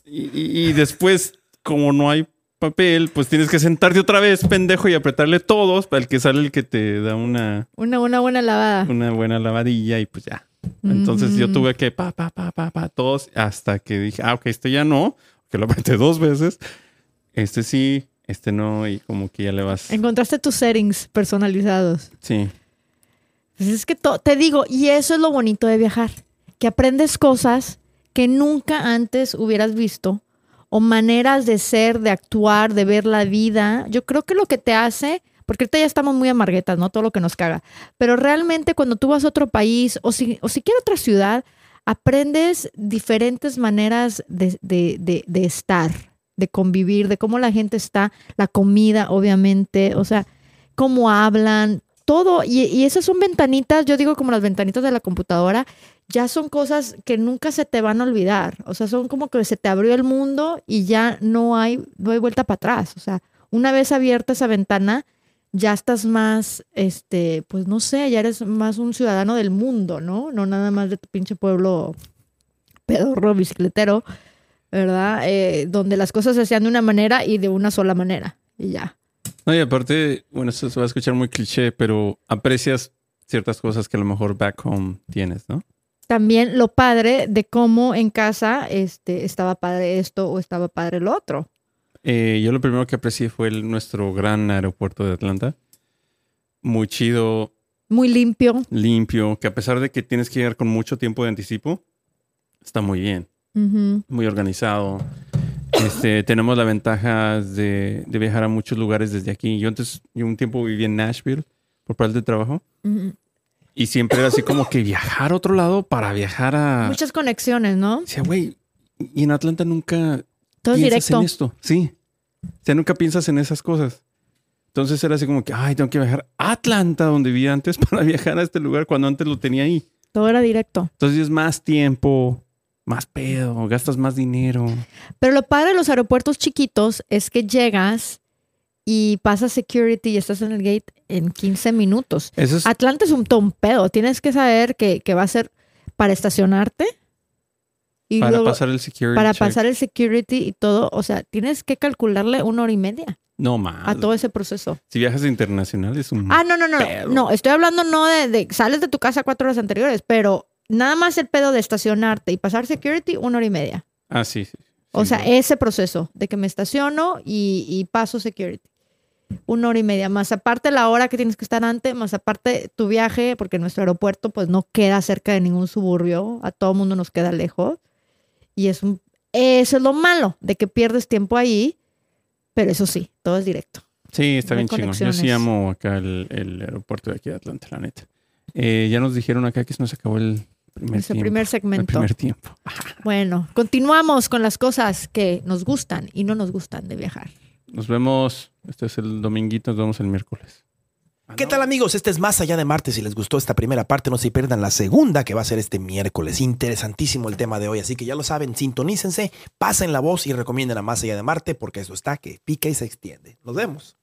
S2: y, y- y después, como no hay papel, pues tienes que sentarte otra vez, pendejo, y apretarle todos para el que sale el que te da una,
S1: Una, una buena lavada.
S2: una buena lavadilla y pues ya. Entonces yo
S1: Mm.
S2: tuve que pa, pa, pa, pa, pa, todos hasta que dije, ah, ok, este ya no, que lo apreté dos veces. Este sí, este no, y como que ya le vas.
S1: Encontraste tus settings personalizados.
S2: Sí.
S1: Pues es que te digo, y eso es lo bonito de viajar, que aprendes cosas que nunca antes hubieras visto o maneras de ser, de actuar, de ver la vida. Yo creo que lo que te hace, porque ahorita ya estamos muy amarguetas, ¿no? Todo lo que nos caga. Pero realmente cuando tú vas a otro país o, si, o siquiera otra ciudad, aprendes diferentes maneras de, de- de- de estar, de convivir, de cómo la gente está, la comida, obviamente, o sea, cómo hablan, todo. Y, y esas son ventanitas, yo digo como las ventanitas de la computadora, ya son cosas que nunca se te van a olvidar. O sea, son como que se te abrió el mundo y ya no hay, no hay vuelta para atrás. O sea, una vez abierta esa ventana, ya estás más, este, pues no sé, ya eres más un ciudadano del mundo, ¿no? No nada más de tu pinche pueblo pedorro, bicicletero, ¿verdad? Eh, donde las cosas se hacían de una manera y de una sola manera. Y ya.
S2: No, y aparte, bueno, esto se va a escuchar muy cliché, pero aprecias ciertas cosas que a lo mejor back home tienes, ¿no?
S1: También lo padre de cómo en casa este, estaba padre esto o estaba padre lo otro.
S2: Eh, yo lo primero que aprecié fue el- nuestro gran aeropuerto de Atlanta. Muy chido,
S1: Muy limpio.
S2: limpio, que a pesar de que tienes que llegar con mucho tiempo de anticipo, está muy bien,
S1: Ujú.
S2: muy organizado. Este, tenemos la ventaja de, de viajar a muchos lugares desde aquí. Yo antes, yo un tiempo viví en Nashville por parte del trabajo
S1: Ujú.
S2: y siempre era así como que viajar a otro lado para viajar a...
S1: Muchas conexiones, ¿no?
S2: Decía, güey, y en Atlanta nunca
S1: Todo
S2: piensas
S1: directo.
S2: en esto. Sí. O sea, nunca piensas en esas cosas. Entonces era así como que, ay, tengo que viajar a Atlanta, donde vivía antes, para viajar a este lugar cuando antes lo tenía ahí.
S1: Todo era directo.
S2: Entonces es más tiempo, más pedo, gastas más dinero.
S1: Pero lo padre de los aeropuertos chiquitos es que llegas y pasas security y estás en el gate en 15 minutos.
S2: Eso es,
S1: Atlanta es un tompedo. Tienes que saber que, que va a ser para estacionarte y
S2: para
S1: luego
S2: pasar el security
S1: para
S2: check.
S1: pasar el security y todo. O sea, tienes que calcularle una hora y media
S2: No más.
S1: a todo ese proceso.
S2: Si viajas internacional es un...
S1: Ah, no, no, no.
S2: pedo.
S1: No, estoy hablando no de, de sales de tu casa cuatro horas anteriores, pero nada más el pedo de estacionarte y pasar security, una hora y media.
S2: Ah, sí, sí.
S1: O sea, ese proceso de que me estaciono y, y paso security. Una hora y media, más aparte la hora que tienes que estar antes, más aparte tu viaje, porque nuestro aeropuerto pues no queda cerca de ningún suburbio, a todo mundo nos queda lejos. Y es un, eso es lo malo, de que pierdes tiempo ahí, pero eso sí, todo es directo.
S2: Sí, está
S1: no
S2: bien chingón. Yo sí amo acá el, el aeropuerto de aquí de Atlanta, la neta. Eh, ya nos dijeron acá que se nos acabó el primer
S1: Ese
S2: tiempo.
S1: primer
S2: El
S1: segmento.
S2: primer tiempo.
S1: Bueno, continuamos con las cosas que nos gustan y no nos gustan de viajar.
S2: Nos vemos. Este es el dominguito, nos vemos el miércoles.
S3: ¿Qué tal amigos? Este es Más Allá de Marte. Si les gustó esta primera parte, no se pierdan la segunda que va a ser este miércoles. Interesantísimo el tema de hoy, así que ya lo saben, sintonícense, pasen la voz y recomienden a Más Allá de Marte porque eso está que pica y se extiende. Nos vemos.